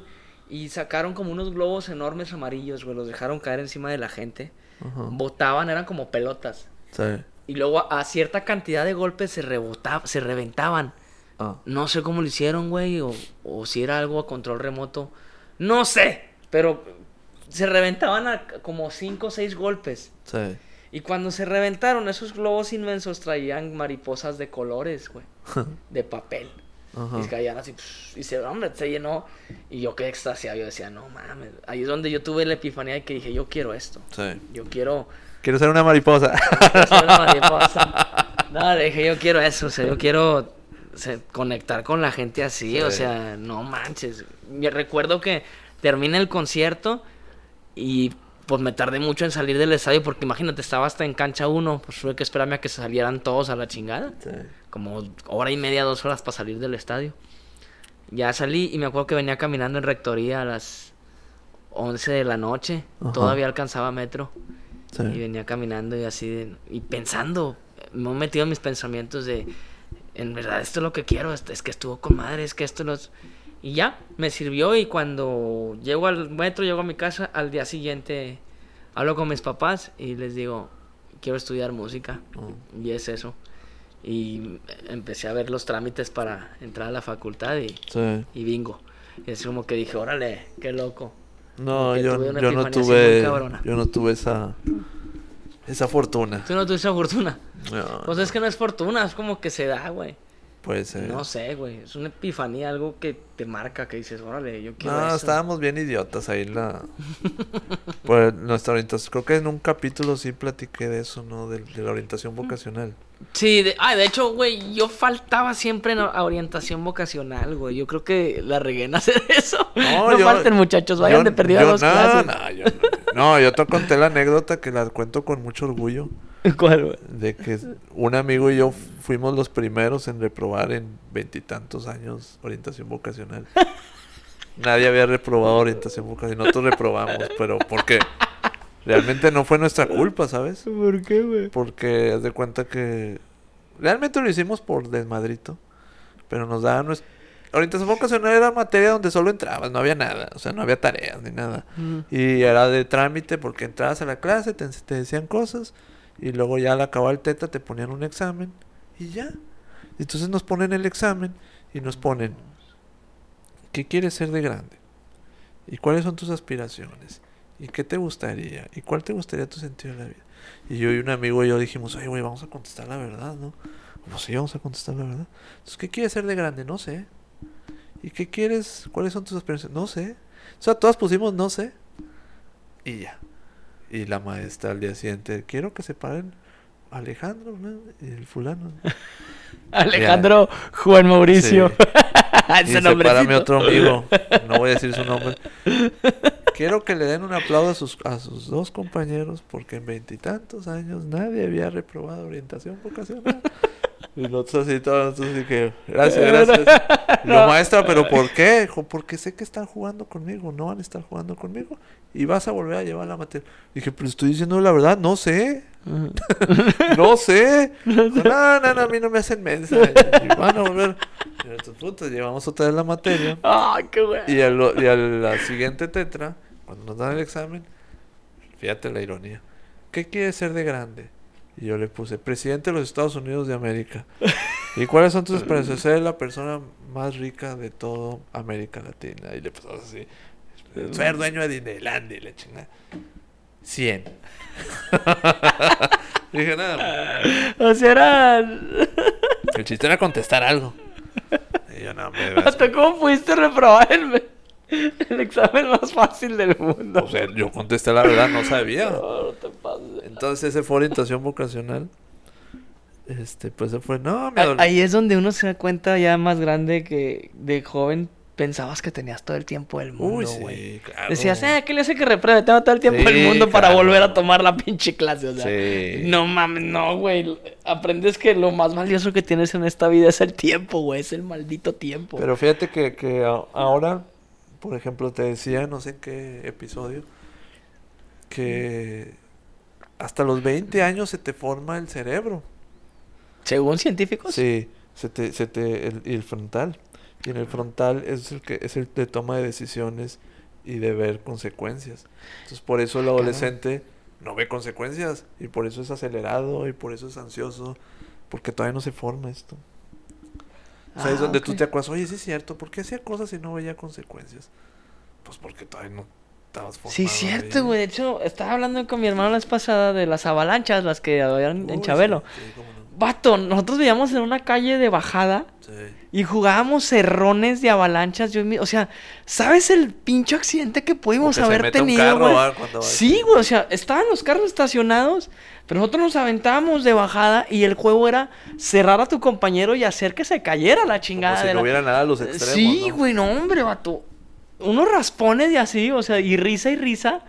y sacaron como unos globos enormes amarillos, güey. Los dejaron caer encima de la gente. Ajá. Botaban, eran como pelotas. Sí. Y luego a, a cierta cantidad de golpes se rebotaba, se reventaban. Ah. No sé cómo lo hicieron, güey, o, o si era algo a control remoto. No sé, pero se reventaban a como 5 o 6 golpes. Sí. Y cuando se reventaron, esos globos inmensos traían mariposas de colores, güey, de papel. Ajá. Y caían así, psh, y se, hombre, se llenó. Y yo qué extasiado, yo decía, no mames. Ahí es donde yo tuve la epifanía de que dije, yo quiero esto. Sí. Yo quiero Quiero ser una mariposa. ser una mariposa. No, le dije, yo quiero eso, o sea, yo quiero conectar con la gente así, o sea, no manches. Me recuerdo que termina el concierto y pues me tardé mucho en salir del estadio porque imagínate, estaba hasta en cancha uno, pues tuve que esperarme a que salieran todos a la chingada. Sí. Como hora y media, dos horas para salir del estadio. Ya salí y me acuerdo que venía caminando en rectoría a las 11 de la noche. Ajá. Todavía alcanzaba metro. Sí. Y venía caminando y así, de- y pensando, me he metido en mis pensamientos de, en verdad, esto es lo que quiero, es, es que estuvo con madre, es que esto los... Y ya, me sirvió y cuando llego al metro, llego a mi casa, al día siguiente hablo con mis papás y les digo, quiero estudiar música. Mm. Y es eso. Y empecé a ver los trámites para entrar a la facultad y, Sí. y bingo. Y es como que dije, órale, qué loco. No, yo, yo no tuve. Yo no tuve esa. Esa fortuna. Tú no tuviste fortuna. No, Pues es que no es fortuna, es como que se da, güey. Puede ser. No sé, güey. Es una epifanía, algo que te marca, que dices, órale, yo quiero No, eso. estábamos bien idiotas ahí la. pues nuestra orientación. Creo que en un capítulo sí platiqué de eso, ¿no? De, de la orientación vocacional. Sí, de, ah, de hecho, güey, yo faltaba siempre en a- orientación vocacional, güey. Yo creo que la regué en hacer eso. No, yo- falten, muchachos, vayan yo- de perdida yo- a dos no, clases. No, yo, no, yo te conté la anécdota que la cuento con mucho orgullo. ¿Cuál, güey? De que un amigo y yo fuimos los primeros en reprobar en veintitantos años orientación vocacional. Nadie había reprobado orientación vocacional. Nosotros reprobamos, pero porque realmente no fue nuestra culpa, ¿sabes? ¿Por qué, güey? Porque haz de cuenta que realmente lo hicimos por desmadrito. Pero nos daban nuestra... Orientación vocacional era materia donde solo entrabas, no había nada. O sea, no había tareas ni nada. Y era de trámite porque entrabas a la clase, te, te decían cosas. Y luego ya al acabar el teta te ponían un examen. Y ya. Entonces nos ponen el examen y nos ponen... ¿Qué quieres ser de grande? ¿Y cuáles son tus aspiraciones? ¿Y qué te gustaría? ¿Y cuál te gustaría tu sentido de la vida? Y yo y un amigo y yo dijimos, oye, güey, vamos a contestar la verdad, ¿no? Pues sí, vamos a contestar la verdad. Entonces, ¿qué quieres ser de grande? No sé. ¿Y qué quieres? ¿Cuáles son tus aspiraciones? No sé. O sea, todas pusimos no sé. Y ya. Y la maestra al día siguiente, quiero que se paren Alejandro ¿no? y el fulano. Alejandro Juan Mauricio. Y Ese se para mi otro amigo, no voy a decir su nombre. Quiero que le den un aplauso a sus, a sus dos compañeros porque en veintitantos años nadie había reprobado orientación vocacional. Y nosotros así todos, nosotros así que, gracias, gracias. Y lo maestra, ¿pero por qué? Dijo, porque sé que están jugando conmigo, no van a estar jugando conmigo. Y vas a volver a llevar la materia. Dije, pero estoy diciendo la verdad, no sé. No sé. No, no, no, a mí no me hacen mensa. Y van a volver. Y nosotros, puta, llevamos otra vez la materia. Ay, qué bueno. Y a, lo- y a la siguiente tetra, cuando nos dan el examen, fíjate la ironía. ¿Qué quiere ser de grande? Y yo le puse, presidente de los Estados Unidos de América. ¿Y cuáles son tus esperanzas? Ser la persona más rica de toda América Latina. Y le pusimos así, ser dueño de Disneylandia y la chingada. 100. Dije, nada, O sea, era... el chiste era contestar algo. Y yo, no, me Hasta cómo pudiste reprobar el, examen más fácil del mundo. O sea, yo contesté la verdad, no sabía. No, no te pases. Entonces ese fue orientación vocacional. Este, pues se fue, no, me Ahí- es donde uno se da cuenta ya más grande que de joven pensabas que tenías todo el tiempo del mundo, güey. sí, claro. Decías, eh, ¿qué le hace que repruebe? Tengo todo el tiempo del Sí, mundo para claro. volver a tomar la pinche clase, o sea. Sí. No mames, no, güey. Aprendes que lo más valioso que tienes en esta vida es el tiempo, güey. Es el maldito tiempo. Pero fíjate que, que ahora, por ejemplo, te decía, no sé en qué episodio, que hasta los 20 años se te forma el cerebro. Según científicos. Sí, se te, se te, el, y el frontal. Y en el frontal es el que es el de toma de decisiones y de ver consecuencias. Entonces por eso el Cabrón. adolescente no ve consecuencias y por eso es acelerado y por eso es ansioso, porque todavía no se forma esto. O sea, es Ah, donde tú te acuerdas, oye, sí es cierto, ¿por qué hacía cosas y no veía consecuencias? Pues porque todavía no estabas formado. Sí, es cierto, güey. De hecho, estaba hablando con mi hermano la vez pasada de las avalanchas, las que habían en Chabelo. Sí, sí, cómo no. Vato, nosotros vivíamos en una calle de bajada Sí. y jugábamos cerrones de avalanchas. Yo, o sea, ¿sabes el pinche accidente que pudimos haber tenido, carro, Sí, güey, o sea, estaban los carros estacionados, pero nosotros nos aventábamos de bajada y el juego era cerrar a tu compañero y hacer que se cayera la chingada Como si de no la- hubiera nada a los extremos. Sí, ¿no? güey, no, hombre, vato. Unos raspones de así, o sea, y risa y risa.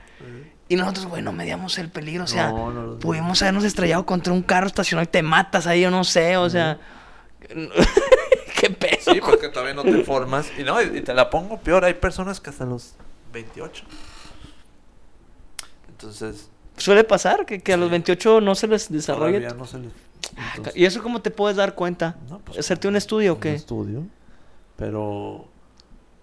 Y nosotros, güey, no medíamos el peligro, o sea, No, no los pudimos habernos estrellado contra un carro estacionado y te matas ahí, yo no sé, o sea. ¿Qué pedo? Sí, porque todavía no te formas. Y no, y y te la pongo peor. Hay personas que hasta los 28. Entonces, Suele pasar que, que a los Sí. 28 no se les desarrolla. todavía no se les. Ah, entonces- ¿Y eso cómo te puedes dar cuenta? No, pues, ¿Hacerte un estudio o un qué? estudio. Pero.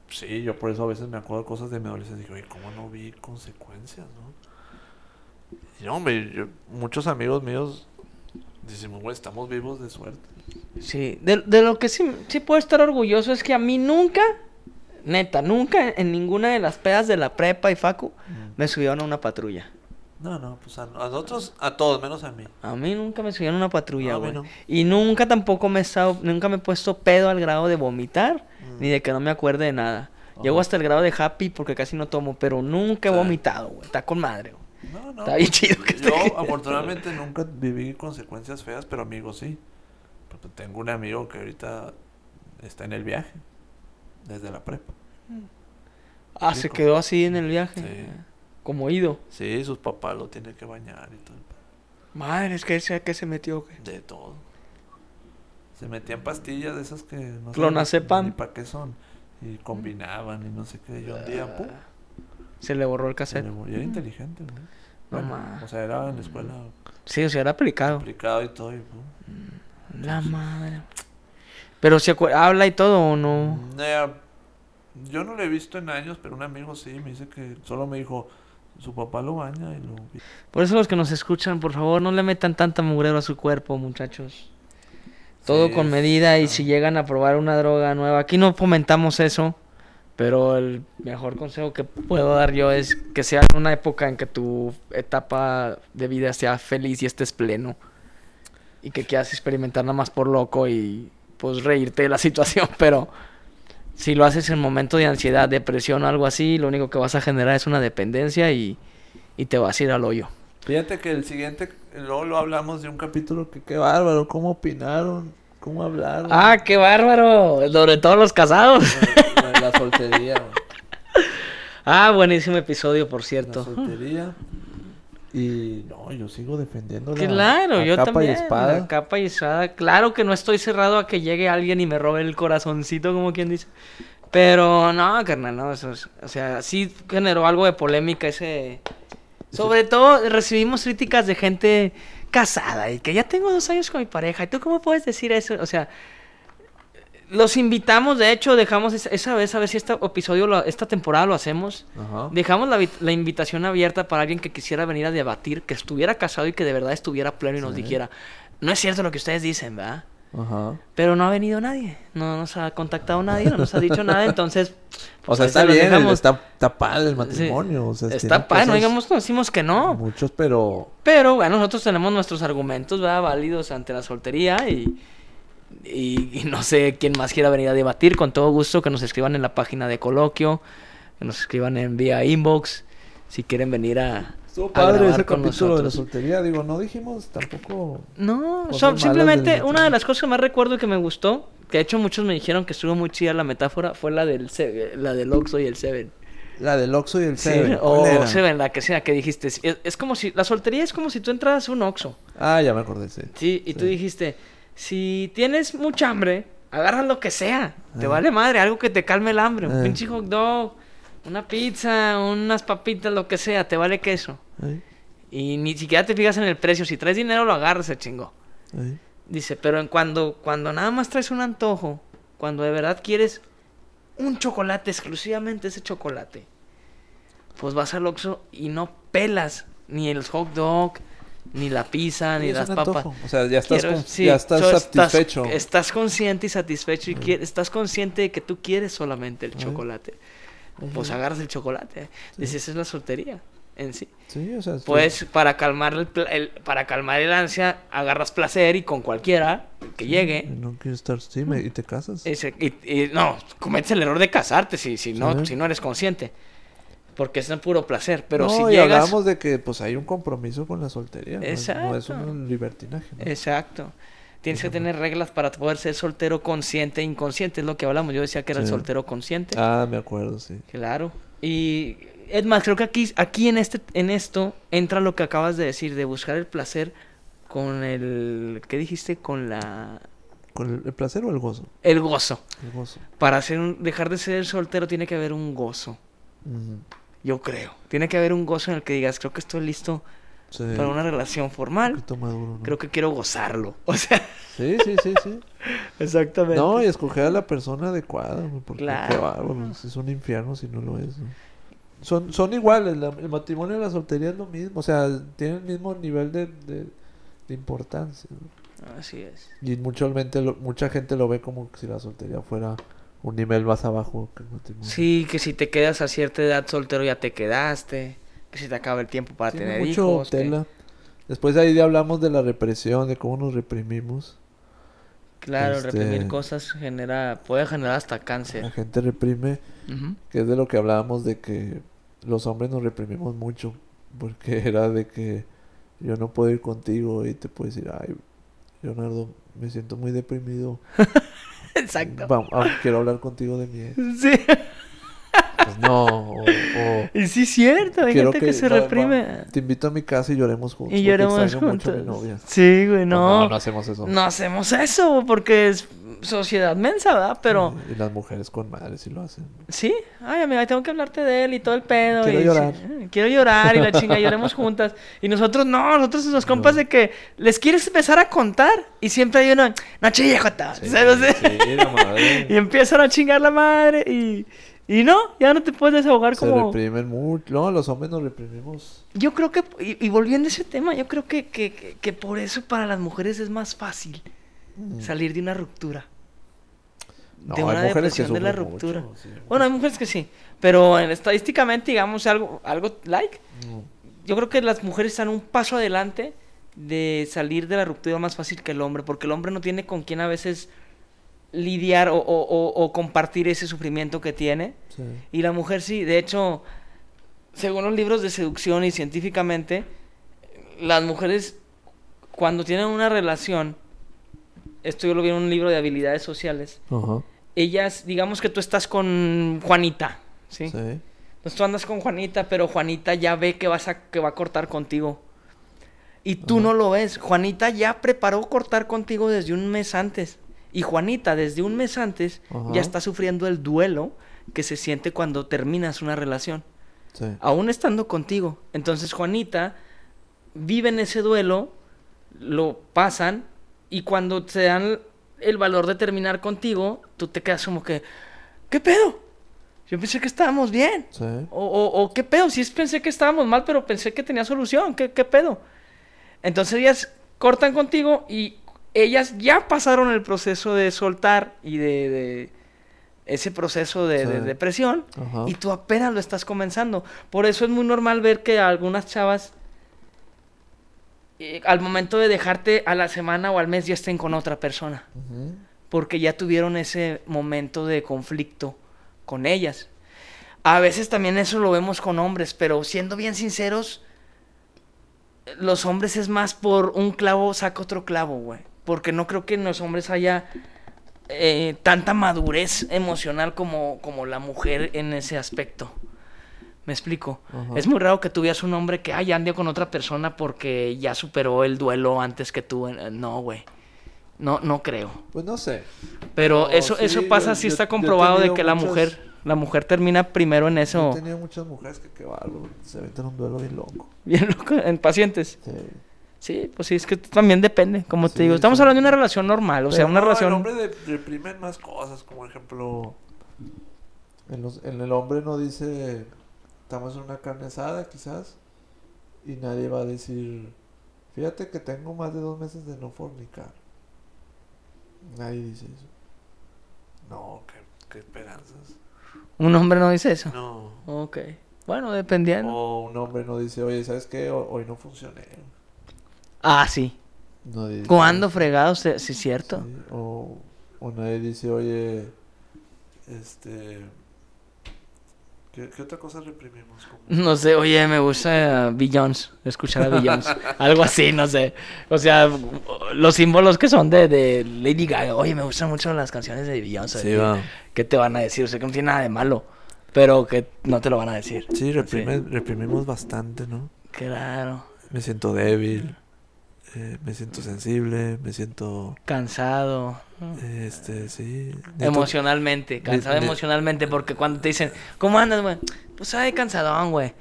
Sí, yo por eso a veces me acuerdo de cosas de mi adolescencia. Digo, oye, ¿cómo no vi consecuencias, no? Y no, hombre, yo- muchos amigos míos dicen, güey, estamos vivos de suerte. Sí, de, de lo que sí, sí puedo estar orgulloso es que a mí nunca, neta, nunca en ninguna de las pedas de la prepa y facu me subieron a una patrulla. No, no, pues a, a nosotros, a todos, menos a mí. A mí nunca me subieron una patrulla, güey. no. Y nunca tampoco me he estado, nunca me he puesto pedo al grado de vomitar, Mm. ni de que no me acuerde de nada. Llego hasta el grado de happy porque casi no tomo, pero nunca he Sí. vomitado, güey. Está con madre, güey. No, no. Está bien pues, chido que Yo, afortunadamente, nunca viví consecuencias feas, pero amigos sí. Porque tengo un amigo que ahorita está en el viaje, desde la prepa. Ah, se quedó así en el viaje. Sí. Como ido. Sí, sus papás lo tienen que bañar y todo. Madre, es que ese que se metió, güey. De todo. Se metían pastillas de esas que no sé Clonazepam. ni para qué son. Y combinaban y no sé qué. Y un día, pum. Se le borró el se cassette. le murió. Y era inteligente, ¿no? No Bueno, ma. o sea, era en la escuela Sí, o sea, era aplicado. aplicado y todo. Y, pum. La madre. Pero se habla y todo o no. Eh, yo no lo he visto en años, pero un amigo sí me dice que solo me dijo, su papá lo baña y lo... Por eso los que nos escuchan, por favor, no le metan tanta mugrero a su cuerpo, muchachos. Todo Sí, con medida y si llegan a probar una droga nueva, aquí no fomentamos eso, pero el mejor consejo que puedo dar yo es que sea en una época en que tu etapa de vida sea feliz y estés pleno. Y que quieras experimentar nada más por loco y pues reírte de la situación, pero si lo haces en momento de ansiedad, depresión o algo así, lo único que vas a generar es una dependencia y, y te vas a ir al hoyo. Fíjate que el siguiente, luego lo hablamos de un capítulo que qué bárbaro, cómo opinaron, cómo hablaron. ¡Ah, qué bárbaro! Sobre todos los casados. La, la- la soltería. Ah, buenísimo episodio, por La cierto. soltería. Y no, yo sigo defendiendo la Claro, a yo capa también. y espada. capa y espada. Claro que no estoy cerrado a que llegue alguien y me robe el corazoncito, como quien dice. Pero no, carnal, no. Eso es- o sea, sí generó algo de polémica ese. Sobre todo recibimos críticas de gente casada y que ya tengo dos años con mi pareja. ¿Y tú cómo puedes decir eso? O sea, los invitamos, de hecho, dejamos esa, esa vez a ver si este episodio, lo- esta temporada lo hacemos. Ajá. Dejamos la, la invitación abierta para alguien que quisiera venir a debatir, que estuviera casado y que de verdad estuviera pleno y nos dijera, no es cierto lo que ustedes dicen, ¿verdad? Ajá. Pero no ha venido nadie, no nos ha contactado nadie, no nos ha dicho nada, entonces... O pues sea, ahí está bien, el- está, está padre el Sí, matrimonio. o sea, está padre, no digamos, no decimos que no, Muchos, pero pero bueno, nosotros tenemos nuestros argumentos, ¿verdad? Válidos ante la soltería y... Y, y no sé quién más quiera venir a debatir, con todo gusto que nos escriban en la página de coloquio, que nos escriban en vía inbox, si quieren venir a, estuvo padre ese con capítulo de la nosotros. soltería. Digo, no dijimos tampoco. No, simplemente una de las cosas que más recuerdo y que me gustó, que de hecho muchos me dijeron que estuvo muy chida la metáfora, fue la del Se- la del Oxxo y el Seven. La del Oxxo y el Sí, Seven. o ¿cuál era? Seven, la que sea que dijiste. Es, es como si, la soltería es como si tú entras a un Oxxo, Ah, ya me acordé, sí. ¿sí? Y tú Sí. dijiste, si tienes mucha hambre, agarra lo que sea, te vale madre, algo que te calme el hambre, un pinche hot dog, una pizza, unas papitas, lo que sea, te vale queso. Y ni siquiera te fijas en el precio, si traes dinero lo agarras, se chingó. ahí. Dice, pero en cuando, cuando nada más traes un antojo, cuando de verdad quieres un chocolate, exclusivamente ese chocolate, pues vas al Oxxo y no pelas ni el hot dog, ni la pizza, ni las papas. antojo. O sea, ya estás, Quiero- con- sí, ya estás so- satisfecho. Estás, consciente y satisfecho y Mm. estás consciente de que tú quieres solamente el chocolate. Pues agarras el chocolate. Sí. Dice, esa es la soltería en sí. Sí, o sea, sí. Pues para calmar el, para calmar el ansia, agarras placer y con cualquiera que llegue. No quiero estar, sí, me- y te casas. y, y no, cometes el error de casarte si, si, no, si no eres consciente. Porque es un puro placer. Pero no, si y llegas. hablamos de que pues hay un compromiso con la soltería. no es- No es, Exacto. un libertinaje. ¿no? Exacto. Tienes que tener reglas para poder ser soltero consciente e inconsciente. Es lo que hablamos. Yo decía que era el soltero consciente. Ah, me acuerdo, sí. Claro. Y es más, creo que aquí, aquí en este, en esto entra lo que acabas de decir, de buscar el placer con el. ¿Qué dijiste? Con la. ¿Con el, placer o el gozo? El gozo. El gozo. Para ser un- dejar de ser soltero tiene que haber un gozo. Ujú. Yo creo. Tiene que haber un gozo en el que digas, creo que estoy listo Sí. para una relación Un formal. poquito maduro, ¿no? Creo que quiero gozarlo. O sea, Sí, sí, sí, sí. exactamente. No, y escoger a la persona adecuada, porque Claro. qué bárbaro, es un infierno si no lo es. ¿no? Son, son iguales, la- el matrimonio y la soltería es lo mismo, o sea, tienen el mismo nivel de, de, de importancia. ¿no? Así es. Y lo, mucha gente lo ve como si la soltería fuera un nivel más abajo que el matrimonio. Sí, que si te quedas a cierta edad soltero ya te quedaste. Que si te acaba el tiempo para Tiene tener mucho hijos. que- tela. Después de ahí hablamos de la represión, de cómo nos reprimimos. Claro, Este- reprimir cosas genera, puede generar hasta La cáncer. gente reprime, Ujú. que es de lo que hablábamos de que los hombres nos reprimimos mucho, porque era de que yo no puedo ir contigo y te puedo decir, ay, Leonardo, me siento muy deprimido. Exacto. Vamos, ah, quiero hablar contigo de mi ex. Sí. Pues no, o, o Y sí es cierto, hay quiero gente que, se va- reprime. te invito a mi casa y lloremos juntos. y lloremos extraño mucho a mi juntos. novia. Sí, güey, Pues no. no, no hacemos eso. No hacemos eso porque es sociedad mensa, ¿verdad? Pero Y las mujeres con madres sí lo hacen. sí, ay, amiga, tengo que hablarte de él y todo el pedo. Quiero y llorar. sí, quiero llorar y la chinga, lloremos juntas. Y nosotros no, nosotros nos compas No. de que les quieres empezar a contar y siempre hay una, no chille, jota", ¿sabes? sí, la madre. Y empiezan a chingar la madre y, y no, ya no te puedes desahogar Se como... reprimen mucho. No, los hombres nos reprimimos. Yo creo que, y, y volviendo a ese tema, yo creo que, que- que por eso para las mujeres es más fácil Mm. salir de una ruptura. No, de hay una mujeres que depresión de la ruptura. mucho, sí. Bueno, hay mujeres que sí, pero en- estadísticamente, digamos, algo, algo like, No. yo creo que las mujeres están un paso adelante de salir de la ruptura más fácil que el hombre, porque el hombre no tiene con quién a veces lidiar o, o- o- o compartir ese sufrimiento que tiene. Sí. Y la mujer sí, de hecho, según los libros de seducción y científicamente, las mujeres cuando tienen una relación, esto yo lo vi en un libro de habilidades sociales, Ajá. ellas, digamos que tú estás con Juanita, ¿sí? Sí. Entonces tú andas con Juanita, pero Juanita ya ve que vas a que va a cortar contigo. Y tú no lo ves. Juanita ya preparó cortar contigo desde un mes antes. Y Juanita, desde un mes antes, ya está sufriendo el duelo que se siente cuando terminas una relación. Sí. Aún estando contigo. Entonces Juanita vive en ese duelo, lo pasan, y cuando te dan el valor de terminar contigo, tú te quedas como que, ¿qué pedo? Yo pensé que estábamos bien. Sí. O, o, o, qué pedo, sí pensé que estábamos mal, pero pensé que tenía solución. ¿Qué, qué pedo? Entonces ellas cortan contigo y ellas ya pasaron el proceso de soltar y de, de ese proceso de, depresión Ajá. y tú apenas lo estás comenzando. Por eso es muy normal ver que algunas chavas eh, al momento de dejarte a la semana o al mes ya estén con otra persona porque ya tuvieron ese momento de conflicto con ellas. A veces también eso lo vemos con hombres, pero siendo bien sinceros, los hombres es más por un clavo saca otro clavo, güey. Porque no creo que en los hombres haya eh, tanta madurez emocional como, como la mujer en ese aspecto. ¿Me explico? Es muy raro que tú veas un hombre que ay, ande con otra persona porque ya superó el duelo antes que tú. Eh, No, güey. No, no creo. Pues no sé. Pero No, eso, sí, eso pasa yo- si yo- está yo he comprobado de que la mujer, la mujer termina primero en He eso. tenido muchas mujeres que qué bárbaro. Se meten un duelo bien loco. Bien loco, en pacientes. Sí. Sí, pues sí, es que también depende, como te Sí, digo. Estamos sí. hablando de una relación normal, o sea, una no, relación... El hombre de- reprime más cosas, como ejemplo. En, los- en el hombre no dice. Estamos en una carne asada, quizás. Y nadie va a decir. Fíjate que tengo más de dos meses de no fornicar. Nadie dice eso. No, qué, qué esperanzas. Un hombre no dice eso. No. Ok. Bueno, dependiendo. O un hombre no dice, oye, ¿sabes qué? Ho- Hoy no funcioné. Ah, sí. No dice- ¿Cuándo fregados? Sí, es cierto. Sí, O, o nadie dice, oye, este... ¿Qué, qué otra cosa reprimimos? No sé, oye, me gusta Billions, escuchar a Billions. Algo así, no sé. O sea, los símbolos que son de, de Lady Gaga. Oye, me gustan mucho las canciones de Beyoncé. Sí, va. ¿Qué te van a decir? O sea, que no tiene nada de malo. Pero que no te lo van a decir. Sí, reprime- reprimimos bastante, ¿no? Claro. Me siento débil, eh, me siento sensible, me siento... Cansado. Este, sí. Emocionalmente. Cansado ne- emocionalmente. Porque cuando te dicen, ¿cómo andas, güey? Pues, ay, cansadón, güey.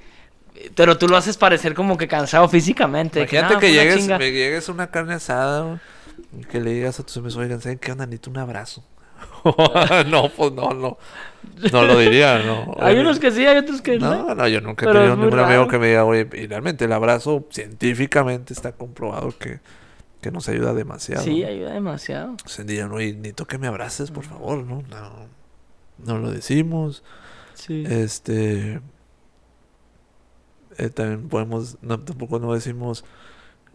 Pero tú lo haces parecer como que cansado físicamente. Imagínate "No, que fue una llegues, chinga". me llegues a una carne asada que le digas a tus amigos, oigan, ¿saben qué onda? Necesito un abrazo. no, pues no, no. No lo diría, no. Hay unos que sí, hay otros que no. No, no, yo nunca he Pero tenido ningún amigo que me diga, oye, y realmente el abrazo científicamente está comprobado que, que nos ayuda demasiado. Sí, ayuda demasiado. Se dirían, oye, necesito que me abraces, por favor, ¿no? No, no lo decimos. Sí. Este. eh, también podemos, no, tampoco no decimos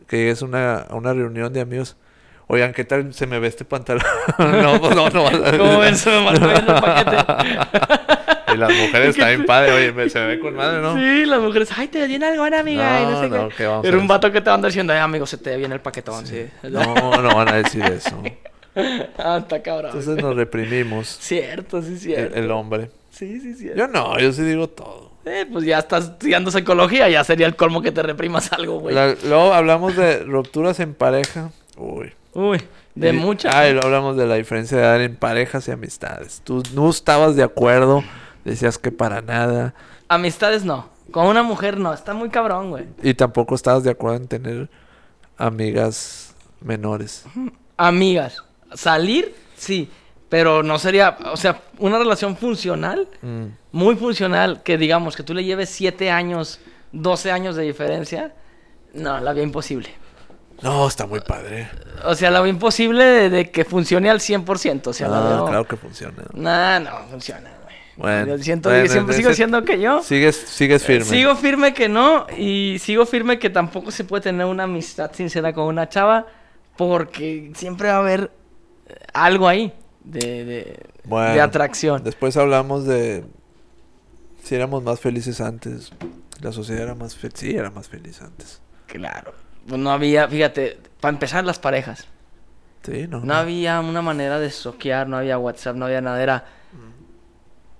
que llegues a una, a una reunión de amigos. Oigan, ¿qué tal se me ve este pantalón? no, pues no, no. ¿Cómo ven? Se me marcó bien el paquete. y las mujeres también padre, oye, me- se me ve con madre, ¿no? Sí, las mujeres, ay, te ve bien algo, amiga. y no No, sé no, qué. ¿qué vamos a Era un vato que te va a andar diciendo, ay, amigo, se te ve bien el paquetón, sí. No, no van a decir eso. ah, está cabrón. Entonces nos reprimimos, Cierto, sí, el, cierto. el hombre. Sí, sí, cierto. Yo no, yo sí digo todo. Eh, pues ya estás estudiando psicología, ya sería el colmo que te reprimas algo, güey. La- luego hablamos de rupturas en pareja. Uy. Uy, de muchas. Ah, y luego hablamos de la diferencia de edad en parejas y amistades. Tú no estabas de acuerdo, decías que para nada. Amistades no. Con una mujer no, está muy cabrón, güey. Y tampoco estabas de acuerdo en tener amigas menores. Amigas. Salir, sí. Pero no sería, o sea, una relación funcional, Mm. muy funcional, que digamos que tú le lleves 7 años, 12 años de diferencia. No, la veo imposible. No, está muy padre. O sea, la veo imposible de, de que funcione al 100%. O sea, la Ah, veo... claro que funciona. Nah, no, funciona, güey. Bueno, Yo siento, bueno, siempre sigo diciendo que yo... Sigues, sigues firme. Sigo firme que no y sigo firme que tampoco se puede tener una amistad sincera con una chava porque siempre va a haber eh, algo ahí de, de, Bueno, de atracción. Después hablamos de si éramos más felices antes La sociedad era más feliz. Sí, era más feliz antes. Claro. No había, fíjate, para empezar las parejas. Sí, no. No había una manera de soquear, no había WhatsApp, no había nada. Era,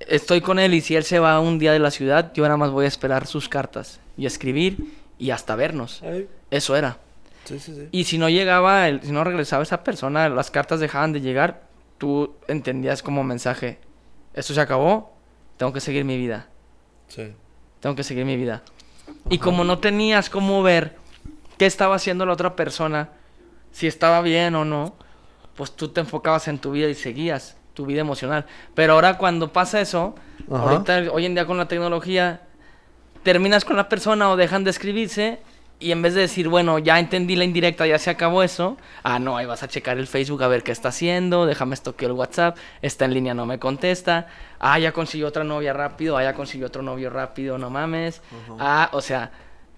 estoy con él y si él se va un día de la ciudad, yo nada más voy a esperar sus cartas y escribir y hasta vernos. Ay, Eso era. Sí, sí, sí. Y si no llegaba, el- si no regresaba esa persona, las cartas dejaban de llegar, tú entendías como mensaje, esto se acabó, tengo que seguir mi vida, Sí. tengo que seguir mi vida. Y como no tenías cómo ver qué estaba haciendo la otra persona, si estaba bien o no, pues tú te enfocabas en tu vida y seguías tu vida emocional. Pero ahora cuando pasa eso, Ajá. ahorita hoy en día con la tecnología, terminas con la persona o dejan de escribirse y en vez de decir, bueno, ya entendí la indirecta, ya se acabó eso, ah, no, ahí vas a checar el Facebook a ver qué está haciendo, déjame estoqueo el WhatsApp, está en línea, no me contesta, ah, ya consiguió otra novia rápido, ah, ya consiguió otro novio rápido, no mames, ah, o sea,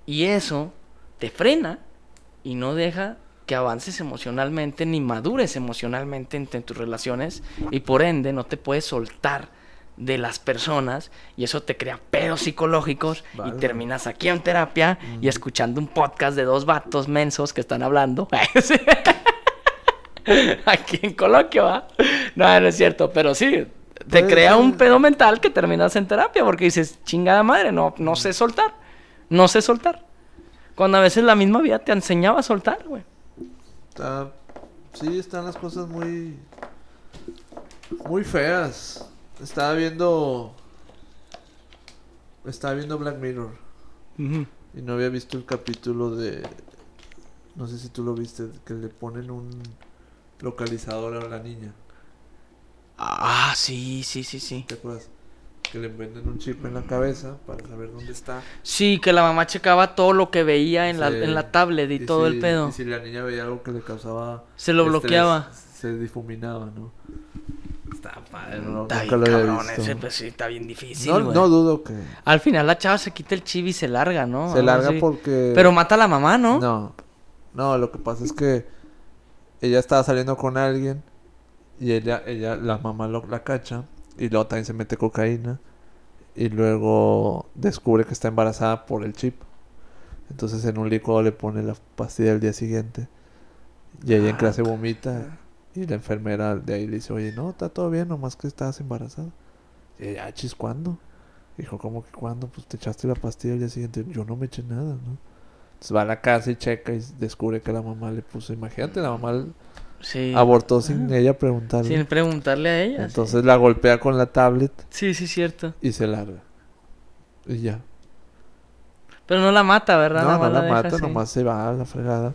y eso te frena y no deja que avances emocionalmente ni madures emocionalmente en, en tus relaciones y por ende no te puedes soltar de las personas y eso te crea pedos psicológicos y terminas aquí en terapia y escuchando un podcast de dos vatos mensos que están hablando. aquí en coloquio, ¿va? No, no es cierto, pero sí, te crea un pedo mental que terminas en terapia porque dices, chingada madre, no, no sé soltar, no sé soltar. Cuando a veces la misma vida te enseñaba a soltar, güey. Sí, están las cosas muy... Muy feas. Estaba viendo... Estaba viendo Black Mirror. Y no había visto el capítulo de... No sé si tú lo viste, que le ponen un localizador a la niña. Ah, sí, sí, sí, sí. ¿Te acuerdas? Que le venden un chip en la cabeza para saber dónde está. Sí, que la mamá checaba todo lo que veía en, la, en la tablet y, todo si- el pedo. Y si la niña veía algo que le causaba... Se lo estrés, bloqueaba. Se difuminaba, ¿no? Está padre, no, Está nunca bien lo había cabrón visto. ese, pues sí, está bien difícil, no, no dudo que Al final la chava se quita el chibi y se larga, ¿no? se Algo larga así. porque... Pero mata a la mamá, ¿no? No, no, lo que pasa es que ella estaba saliendo con alguien y ella, ella, la mamá lo, la cacha y luego también se mete cocaína y luego descubre que está embarazada por el chip. Entonces en un licuado le pone la pastilla al día siguiente y ella en Ah, clase vomita y la enfermera de ahí le dice, oye, no, está todo bien, nomás que estabas embarazada. Y ella, "Ah, chis, ¿cuándo? Dijo, ¿cómo que cuándo? Pues te echaste la pastilla al día siguiente. Yo no me eché nada, ¿no? Entonces va a la casa y checa y descubre que la mamá le puso. Imagínate, la mamá Sí. abortó sin ella preguntarle. Sin preguntarle a ella. sí. Entonces la golpea con la tablet Sí, sí, cierto. y se larga. Y ya. Pero no la mata, ¿verdad? No, no la mata, así. nomás se va a la fregada.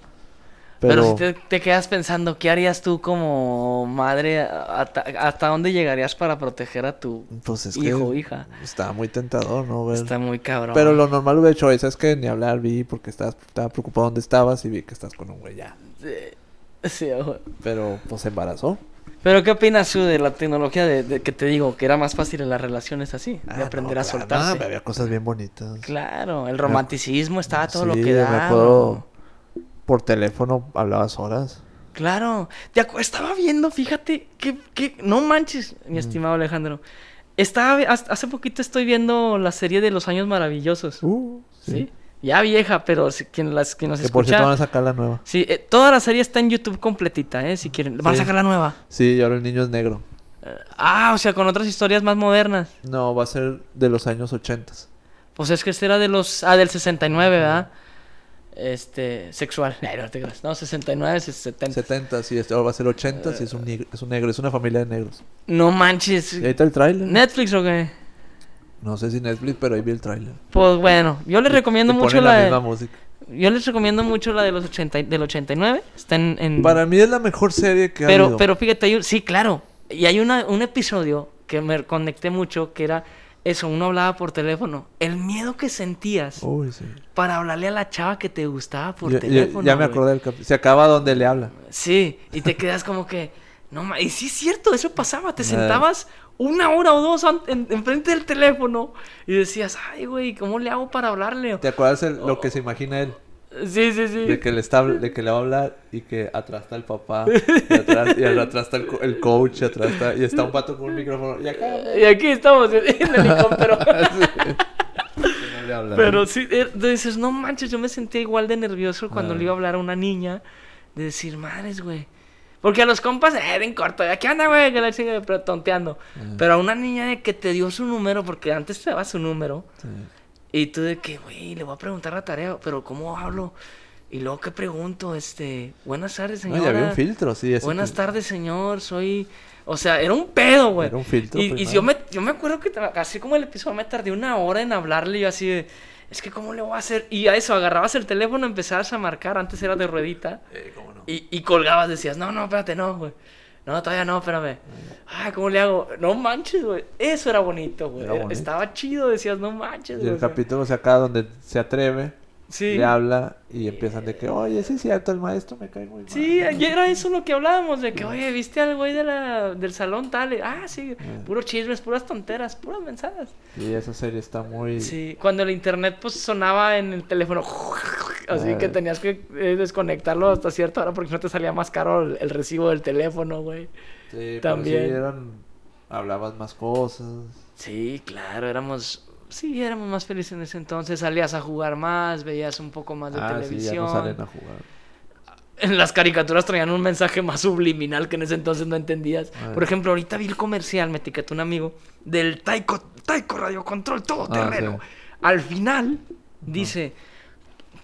Pero, Pero, si te, te quedas pensando, ¿qué harías tú como madre? ¿Hasta, hasta dónde llegarías para proteger a tu pues es hijo o hija? estaba muy tentador, ¿no? Ver- Está muy cabrón. Pero lo normal hubiera hecho eso, es que ni hablar vi porque estabas, estaba preocupado dónde estabas y vi que estás con un güey ya. Sí, sí. Pero pues se embarazó. Pero ¿qué opinas tú de la tecnología de, de que te digo que era más fácil en las relaciones así? De Ah, aprender no, a claro, soltarse. no, había cosas bien bonitas. Claro, el romanticismo estaba todo lo que me da. acuerdo. Por teléfono hablabas horas. Claro, te estaba viendo, fíjate, que, que no manches, Mm. mi estimado Alejandro. Estaba, hace poquito estoy viendo la serie de los años maravillosos. Uh, ¿sí? Ya vieja, pero si, quien, las, quien nos Que por cierto escucha... van a sacar la nueva. Sí, eh, toda la serie está en YouTube completita, ¿eh? Si quieren. Van a sacar la nueva. Sí, y ahora el niño es negro. Eh, ah, o sea, con otras historias más modernas. No, va a ser de los años 80. Pues es que este era de los... Ah, del 69, ¿verdad? Este... Sexual. No, no te creas. No, 69, 70. 70, sí, este ahora va a ser 80 y es un, negro, es un negro, es una familia de negros. No manches. Y ahí está el tráiler. ¿Netflix o qué? No sé si Netflix, pero ahí vi el tráiler. Pues bueno, yo les recomiendo Y mucho ponen la, la de- misma música. Yo les recomiendo mucho la de los 80, y- del 89. Está en... en- Para mí es la mejor serie que ha pero, habido. pero fíjate, hay un- sí, claro. Y hay una, un episodio que me conecté mucho que era eso, uno hablaba por teléfono. El miedo que sentías Uy, sí. para hablarle a la chava que te gustaba por Yo- teléfono. ya me acordé del capítulo. Se acaba donde le habla. Sí, y te quedas como que, no y sí es cierto, eso pasaba, te Eh. sentabas una hora o dos an- en, enfrente del teléfono y decías, ay, güey, ¿cómo le hago para hablarle? ¿Te acuerdas el- lo que se imagina él? Sí, sí, sí. De que le está, de que le va a hablar y que atrás está el papá, y atrás, y atrás está el, el coach, y atrás está, y está un pato con un micrófono, y acá Y aquí estamos en el helicóptero. no habla. Pero sí, eh, dices, no manches, yo me sentía igual de nervioso cuando Ah. le iba a hablar a una niña. De decir, madres, güey. Porque a los compas, eh, en corto, ¿qué anda, güey? Que la pero tonteando. Pero a una niña de que te dio su número, porque antes te daba su número. Sí. Y tú de que, güey, le voy a preguntar la tarea, pero ¿cómo hablo? Y luego, ¿qué pregunto? Este, buenas tardes, No, señora. y había un filtro, sí. ese Buenas que- tardes, señor. Soy. O sea, era un pedo, güey. Era un filtro Y, y yo, me, yo me acuerdo que así como el episodio me tardé una hora en hablarle. Yo así de. Es que, ¿cómo le voy a hacer? Y a eso, agarrabas el teléfono, empezabas a marcar. Antes era de ruedita. Eh, cómo no. Y, y colgabas, decías, no, no, espérate, no, güey. No, todavía no, espérame. Ay, ¿cómo le hago? No manches, güey. Eso era bonito, güey. Estaba chido, decías, no manches, Y güey. el o sea, capítulo se acaba donde se atreve, Sí. le habla y empiezan de que, oye, sí es cierto, el maestro me cae muy mal. Sí, era eso lo que hablábamos, de que, oye, ¿viste al güey de la, del salón tal? Y, Ah, sí, puro chismes, puras tonteras, puras mensadas. Sí, esa serie está muy... Sí, cuando el internet pues sonaba en el teléfono, así que tenías que eh, desconectarlo hasta cierta hora porque no te salía más caro el, el recibo del teléfono, güey. Sí, También. Pero sí eran... Hablabas más cosas. Sí, claro, éramos, sí, éramos más felices en ese entonces, salías a jugar más, veías un poco más de ah, sí, ya televisión. no salen a jugar. En las caricaturas traían un mensaje más subliminal que en ese entonces no entendías. Ah. Por ejemplo, ahorita vi el comercial, me etiquetó un amigo, del Taiko, Taiko Radio Control. Ah, sí. Al final dice,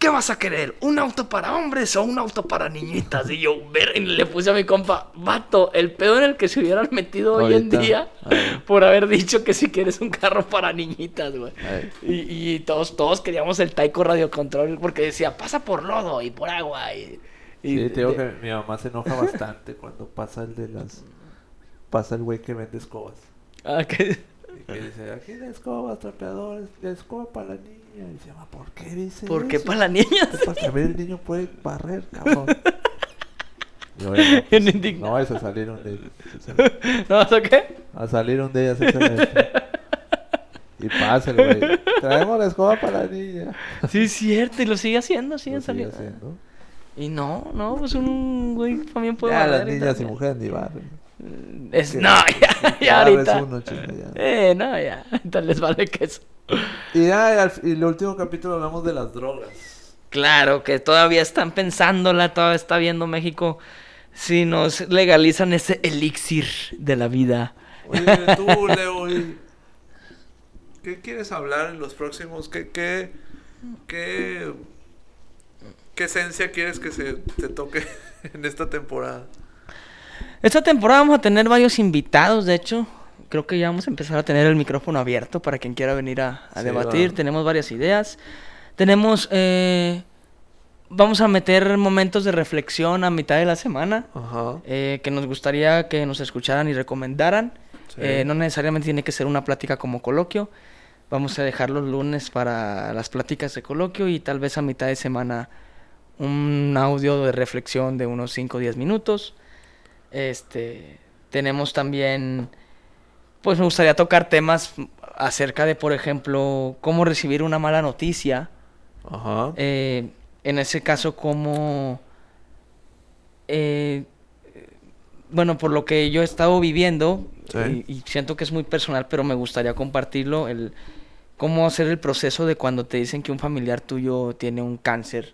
¿qué vas a querer? ¿Un auto para hombres o un auto para niñitas? Y yo, ver, le puse a mi compa, vato, el pedo en el que se hubieran metido hoy en día por haber dicho que si quieres un carro para niñitas, güey. Y, y todos, todos queríamos el Taiko Radio Control porque decía, pasa por lodo y por agua. Y, y Sí, te digo de- que mi mamá se enoja bastante cuando pasa el de las... Pasa el güey que vende escobas. Ah, que- Y que dice, aquí de escobas, trapeadores, escoba para la niña. Y mamá, ¿por qué dice ¿Por qué eso? para las niñas? Para saber el niño puede barrer, cabrón. Yo, "Bueno, pues, no, eso salieron de ellas. ¿No? ¿Eso qué? A salieron de ellas. Y pasa el güey. Traemos la escoba para la niña. Sí, es cierto, y lo sigue haciendo, sigue Lo sigue saliendo. haciendo. Y no, no, pues un güey también puede Ya las barrer niñas y mujeres ni barren. Es, Que- no, ya, ya ahorita. uno, chinga, ya. Eh, no, ya. Ahorita les vale queso. Y ya, y, el último capítulo hablamos de las drogas. Claro, que todavía están pensándola, todavía está viendo México si nos legalizan ese elixir de la vida. Oye, tú, Leo, ¿qué quieres hablar en los próximos? ¿Qué, qué, qué, qué esencia quieres que se te toque en esta temporada? Esta temporada vamos a tener varios invitados, de hecho. Creo que ya vamos a empezar a tener el micrófono abierto para quien quiera venir a, a Sí, debatir. va. Tenemos varias ideas. Tenemos... eh, vamos a meter momentos de reflexión a mitad de la semana. Ajá. eh, que nos gustaría que nos escucharan y recomendaran. Sí. Eh, no necesariamente tiene que ser una plática como coloquio. Vamos a dejar los lunes para las pláticas de coloquio y tal vez a mitad de semana un audio de reflexión de unos 5 o 10 minutos. Este, tenemos también, pues me gustaría tocar temas acerca de, por ejemplo, cómo recibir una mala noticia. Ajá. Eh, en ese caso, como... eh, bueno, por lo que yo he estado viviendo, Sí. y, y siento que es muy personal, pero me gustaría compartirlo, el cómo hacer el proceso de cuando te dicen que un familiar tuyo tiene un cáncer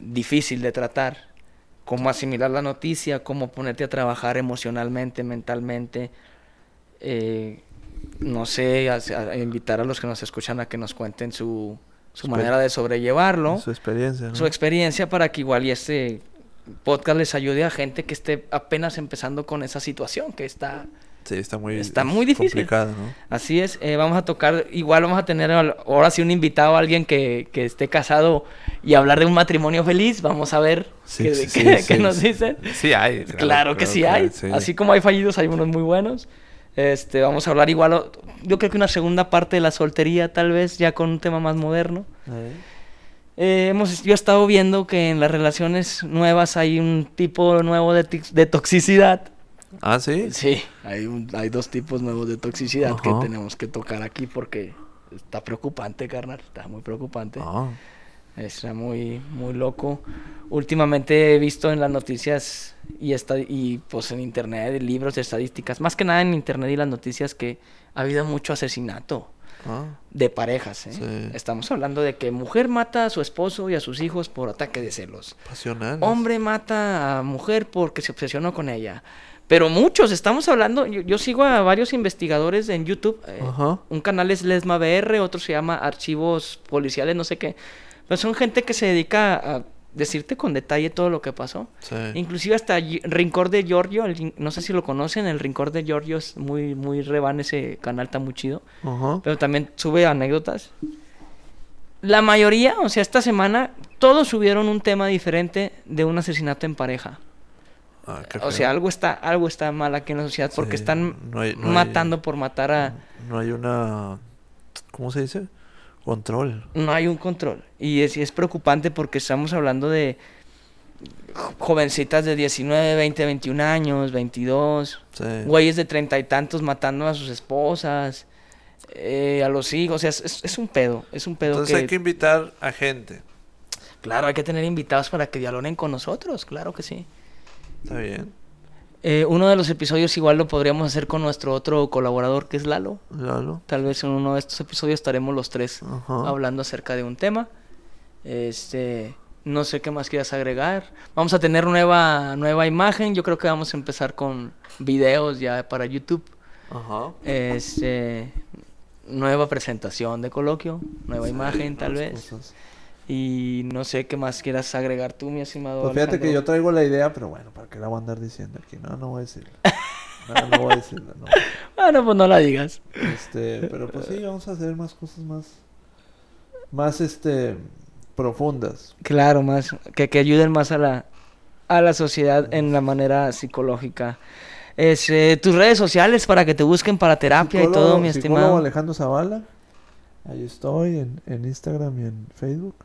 difícil de tratar, cómo asimilar la noticia, cómo ponerte a trabajar emocionalmente, mentalmente, eh, no sé, a, a invitar a los que nos escuchan a que nos cuenten su, su manera de sobrellevarlo, Su experiencia. ¿no? su experiencia para que igual y este podcast les ayude a gente que esté apenas empezando con esa situación que está Sí, está muy, Está muy difícil. complicada, ¿no? Así es, eh, vamos a tocar, igual vamos a tener ahora sí un invitado, alguien que, que esté casado y hablar de un matrimonio feliz, vamos a ver Sí, qué, sí, qué- sí, qué sí, nos dicen. Sí hay. Claro, que sí hay, así como hay fallidos, hay unos muy buenos. Este, vamos a hablar igual, yo creo que una segunda parte de la soltería tal vez, ya con un tema más moderno. Eh, hemos, yo he estado viendo que en las relaciones nuevas hay un tipo nuevo de, de toxicidad. Ah, sí. Sí, hay, un- hay dos tipos nuevos de toxicidad que Ajá. tenemos que tocar aquí porque está preocupante, carnal. Está muy preocupante. Ah, Está muy, muy loco. Últimamente he visto en las noticias y, esta, y pues en internet, libros de estadísticas, más que nada en internet y las noticias que ha habido mucho asesinato. Ah, de parejas. ¿eh? Sí. Estamos hablando de que mujer mata a su esposo y a sus hijos por ataque de celos. pasional. Hombre mata a mujer porque se obsesionó con ella. Pero muchos, estamos hablando, yo, yo sigo a varios investigadores en YouTube. eh. Un canal es Lesma BR, otro se llama Archivos Policiales, no sé qué. Pero son gente que se dedica a decirte con detalle todo lo que pasó. Sí. Inclusive hasta Rincón de Giorgio, el no sé si lo conocen, el Rincón de Giorgio es muy, muy reban ese canal, está muy chido. Pero también sube anécdotas. La mayoría, o sea, esta semana, todos subieron un tema diferente de un asesinato en pareja. Ah, O feo. sea, algo está, algo está mal aquí en la sociedad porque Sí, están no hay- no hay- matando por matar a... No hay una. ¿Cómo se dice? Control. No hay un control. Y es, y es preocupante porque estamos hablando de jo- jovencitas de 19, 20, 21 años, 22, Sí. güeyes de treinta y tantos matando a sus esposas, eh, a los hijos. O sea, es, es- es un pedo. Es un pedo Entonces que... hay que invitar a gente. Claro, hay que tener invitados para que dialoguen con nosotros, claro que sí. Está bien. Eh, uno de los episodios igual lo podríamos hacer con nuestro otro colaborador que es Lalo. Lalo. Tal vez en uno de estos episodios estaremos los tres Ajá. hablando acerca de un tema. Este, no sé qué más quieras agregar. Vamos a tener nueva nueva imagen. Yo creo que vamos a empezar con videos ya para YouTube. Ajá. Este, nueva presentación de coloquio, nueva Sí, imagen tal vez. cosas. Y no sé qué más quieras agregar tú, mi estimado. Pues fíjate que yo traigo la idea, pero bueno, ¿para qué la voy a andar diciendo aquí? No, no voy a decirla. No, no voy a decirla, no. Bueno, pues no la digas. Este, pero pues sí, vamos a hacer más cosas más, más, este, profundas. Claro, más que, que ayuden más a la a la sociedad en la manera psicológica. Este, tus redes sociales para que te busquen para terapia y todo, mi estimado. Alejandro Zavala. Ahí estoy en, en Instagram y en Facebook.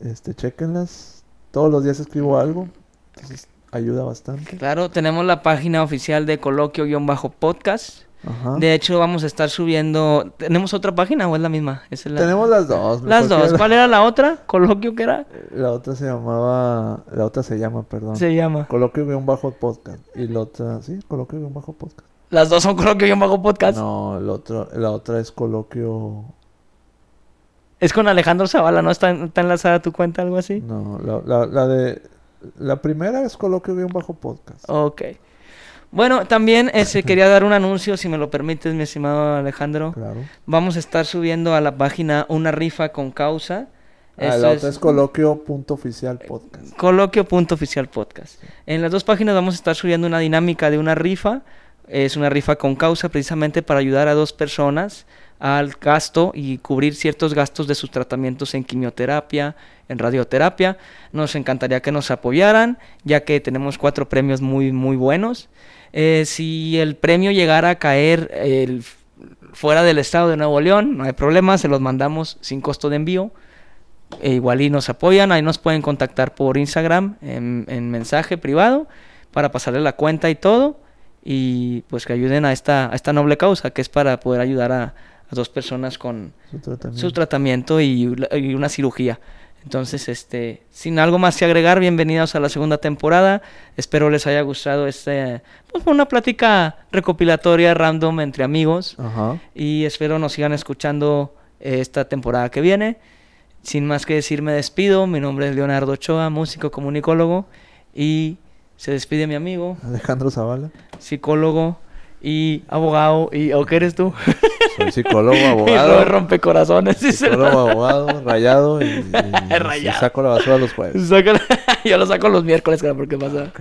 Este, chequenlas. Todos los días escribo algo. Entonces ayuda bastante. Claro, tenemos la página oficial de coloquio-podcast. Ajá. De hecho, vamos a estar subiendo. ¿Tenemos otra página o es la misma? Es la- Tenemos las dos. las dos. ¿Cuál era la otra? ¿Coloquio qué era? La otra se llamaba, la otra se llama, perdón. Se llama. Coloquio guion bajo podcast. Y la otra, sí, coloquio guion bajo podcast. Las dos son coloquio-podcast. No, el otro, la otra es coloquio. Es con Alejandro Zavala, ¿no? ¿Está, está enlazada tu cuenta, algo así? No, la, la, la de. La primera es coloquio guion bajo podcast. Ok. Bueno, también este, quería dar un anuncio, si me lo permites, mi estimado Alejandro. Claro. Vamos a estar subiendo a la página una rifa con causa. Ah, la es otra es coloquio punto oficial podcast. coloquio.oficial podcast. En las dos páginas vamos a estar subiendo una dinámica de una rifa. Es una rifa con causa precisamente para ayudar a dos personas al gasto y cubrir ciertos gastos de sus tratamientos en quimioterapia, en radioterapia. Nos encantaría que nos apoyaran, ya que tenemos cuatro premios muy, muy buenos. Eh, si el premio llegara a caer fuera del estado de Nuevo León, no hay problema, se los mandamos sin costo de envío. E igual y nos apoyan, ahí nos pueden contactar por Instagram en, en mensaje privado para pasarle la cuenta y todo y pues que ayuden a esta, a esta noble causa que es para poder ayudar a, dos personas con Su tratamiento. su tratamiento y, y una cirugía. Entonces, este, sin algo más que agregar, bienvenidos a la segunda temporada. Espero les haya gustado este, pues una plática recopilatoria random entre amigos Ajá. y espero nos sigan escuchando eh, esta temporada que viene. Sin más que decir, me despido. Mi nombre es Leonardo Ochoa, músico comunicólogo y se despide mi amigo, Alejandro Zavala. psicólogo y abogado. ¿Y o qué eres tú? Soy psicólogo, abogado. rompecorazones. dice el- psicólogo, abogado, rayado. Y, y- y Rayado. saco la basura los jueves. Yo lo saco los miércoles, claro, porque pasa.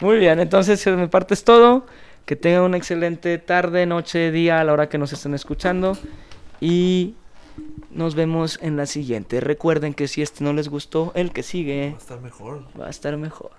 Muy bien, entonces de mi parte es todo. Que tengan una excelente tarde, noche, día a la hora que nos estén escuchando. Y nos vemos en la siguiente. Recuerden que si este no les gustó, el que sigue Va a estar mejor. va a estar mejor.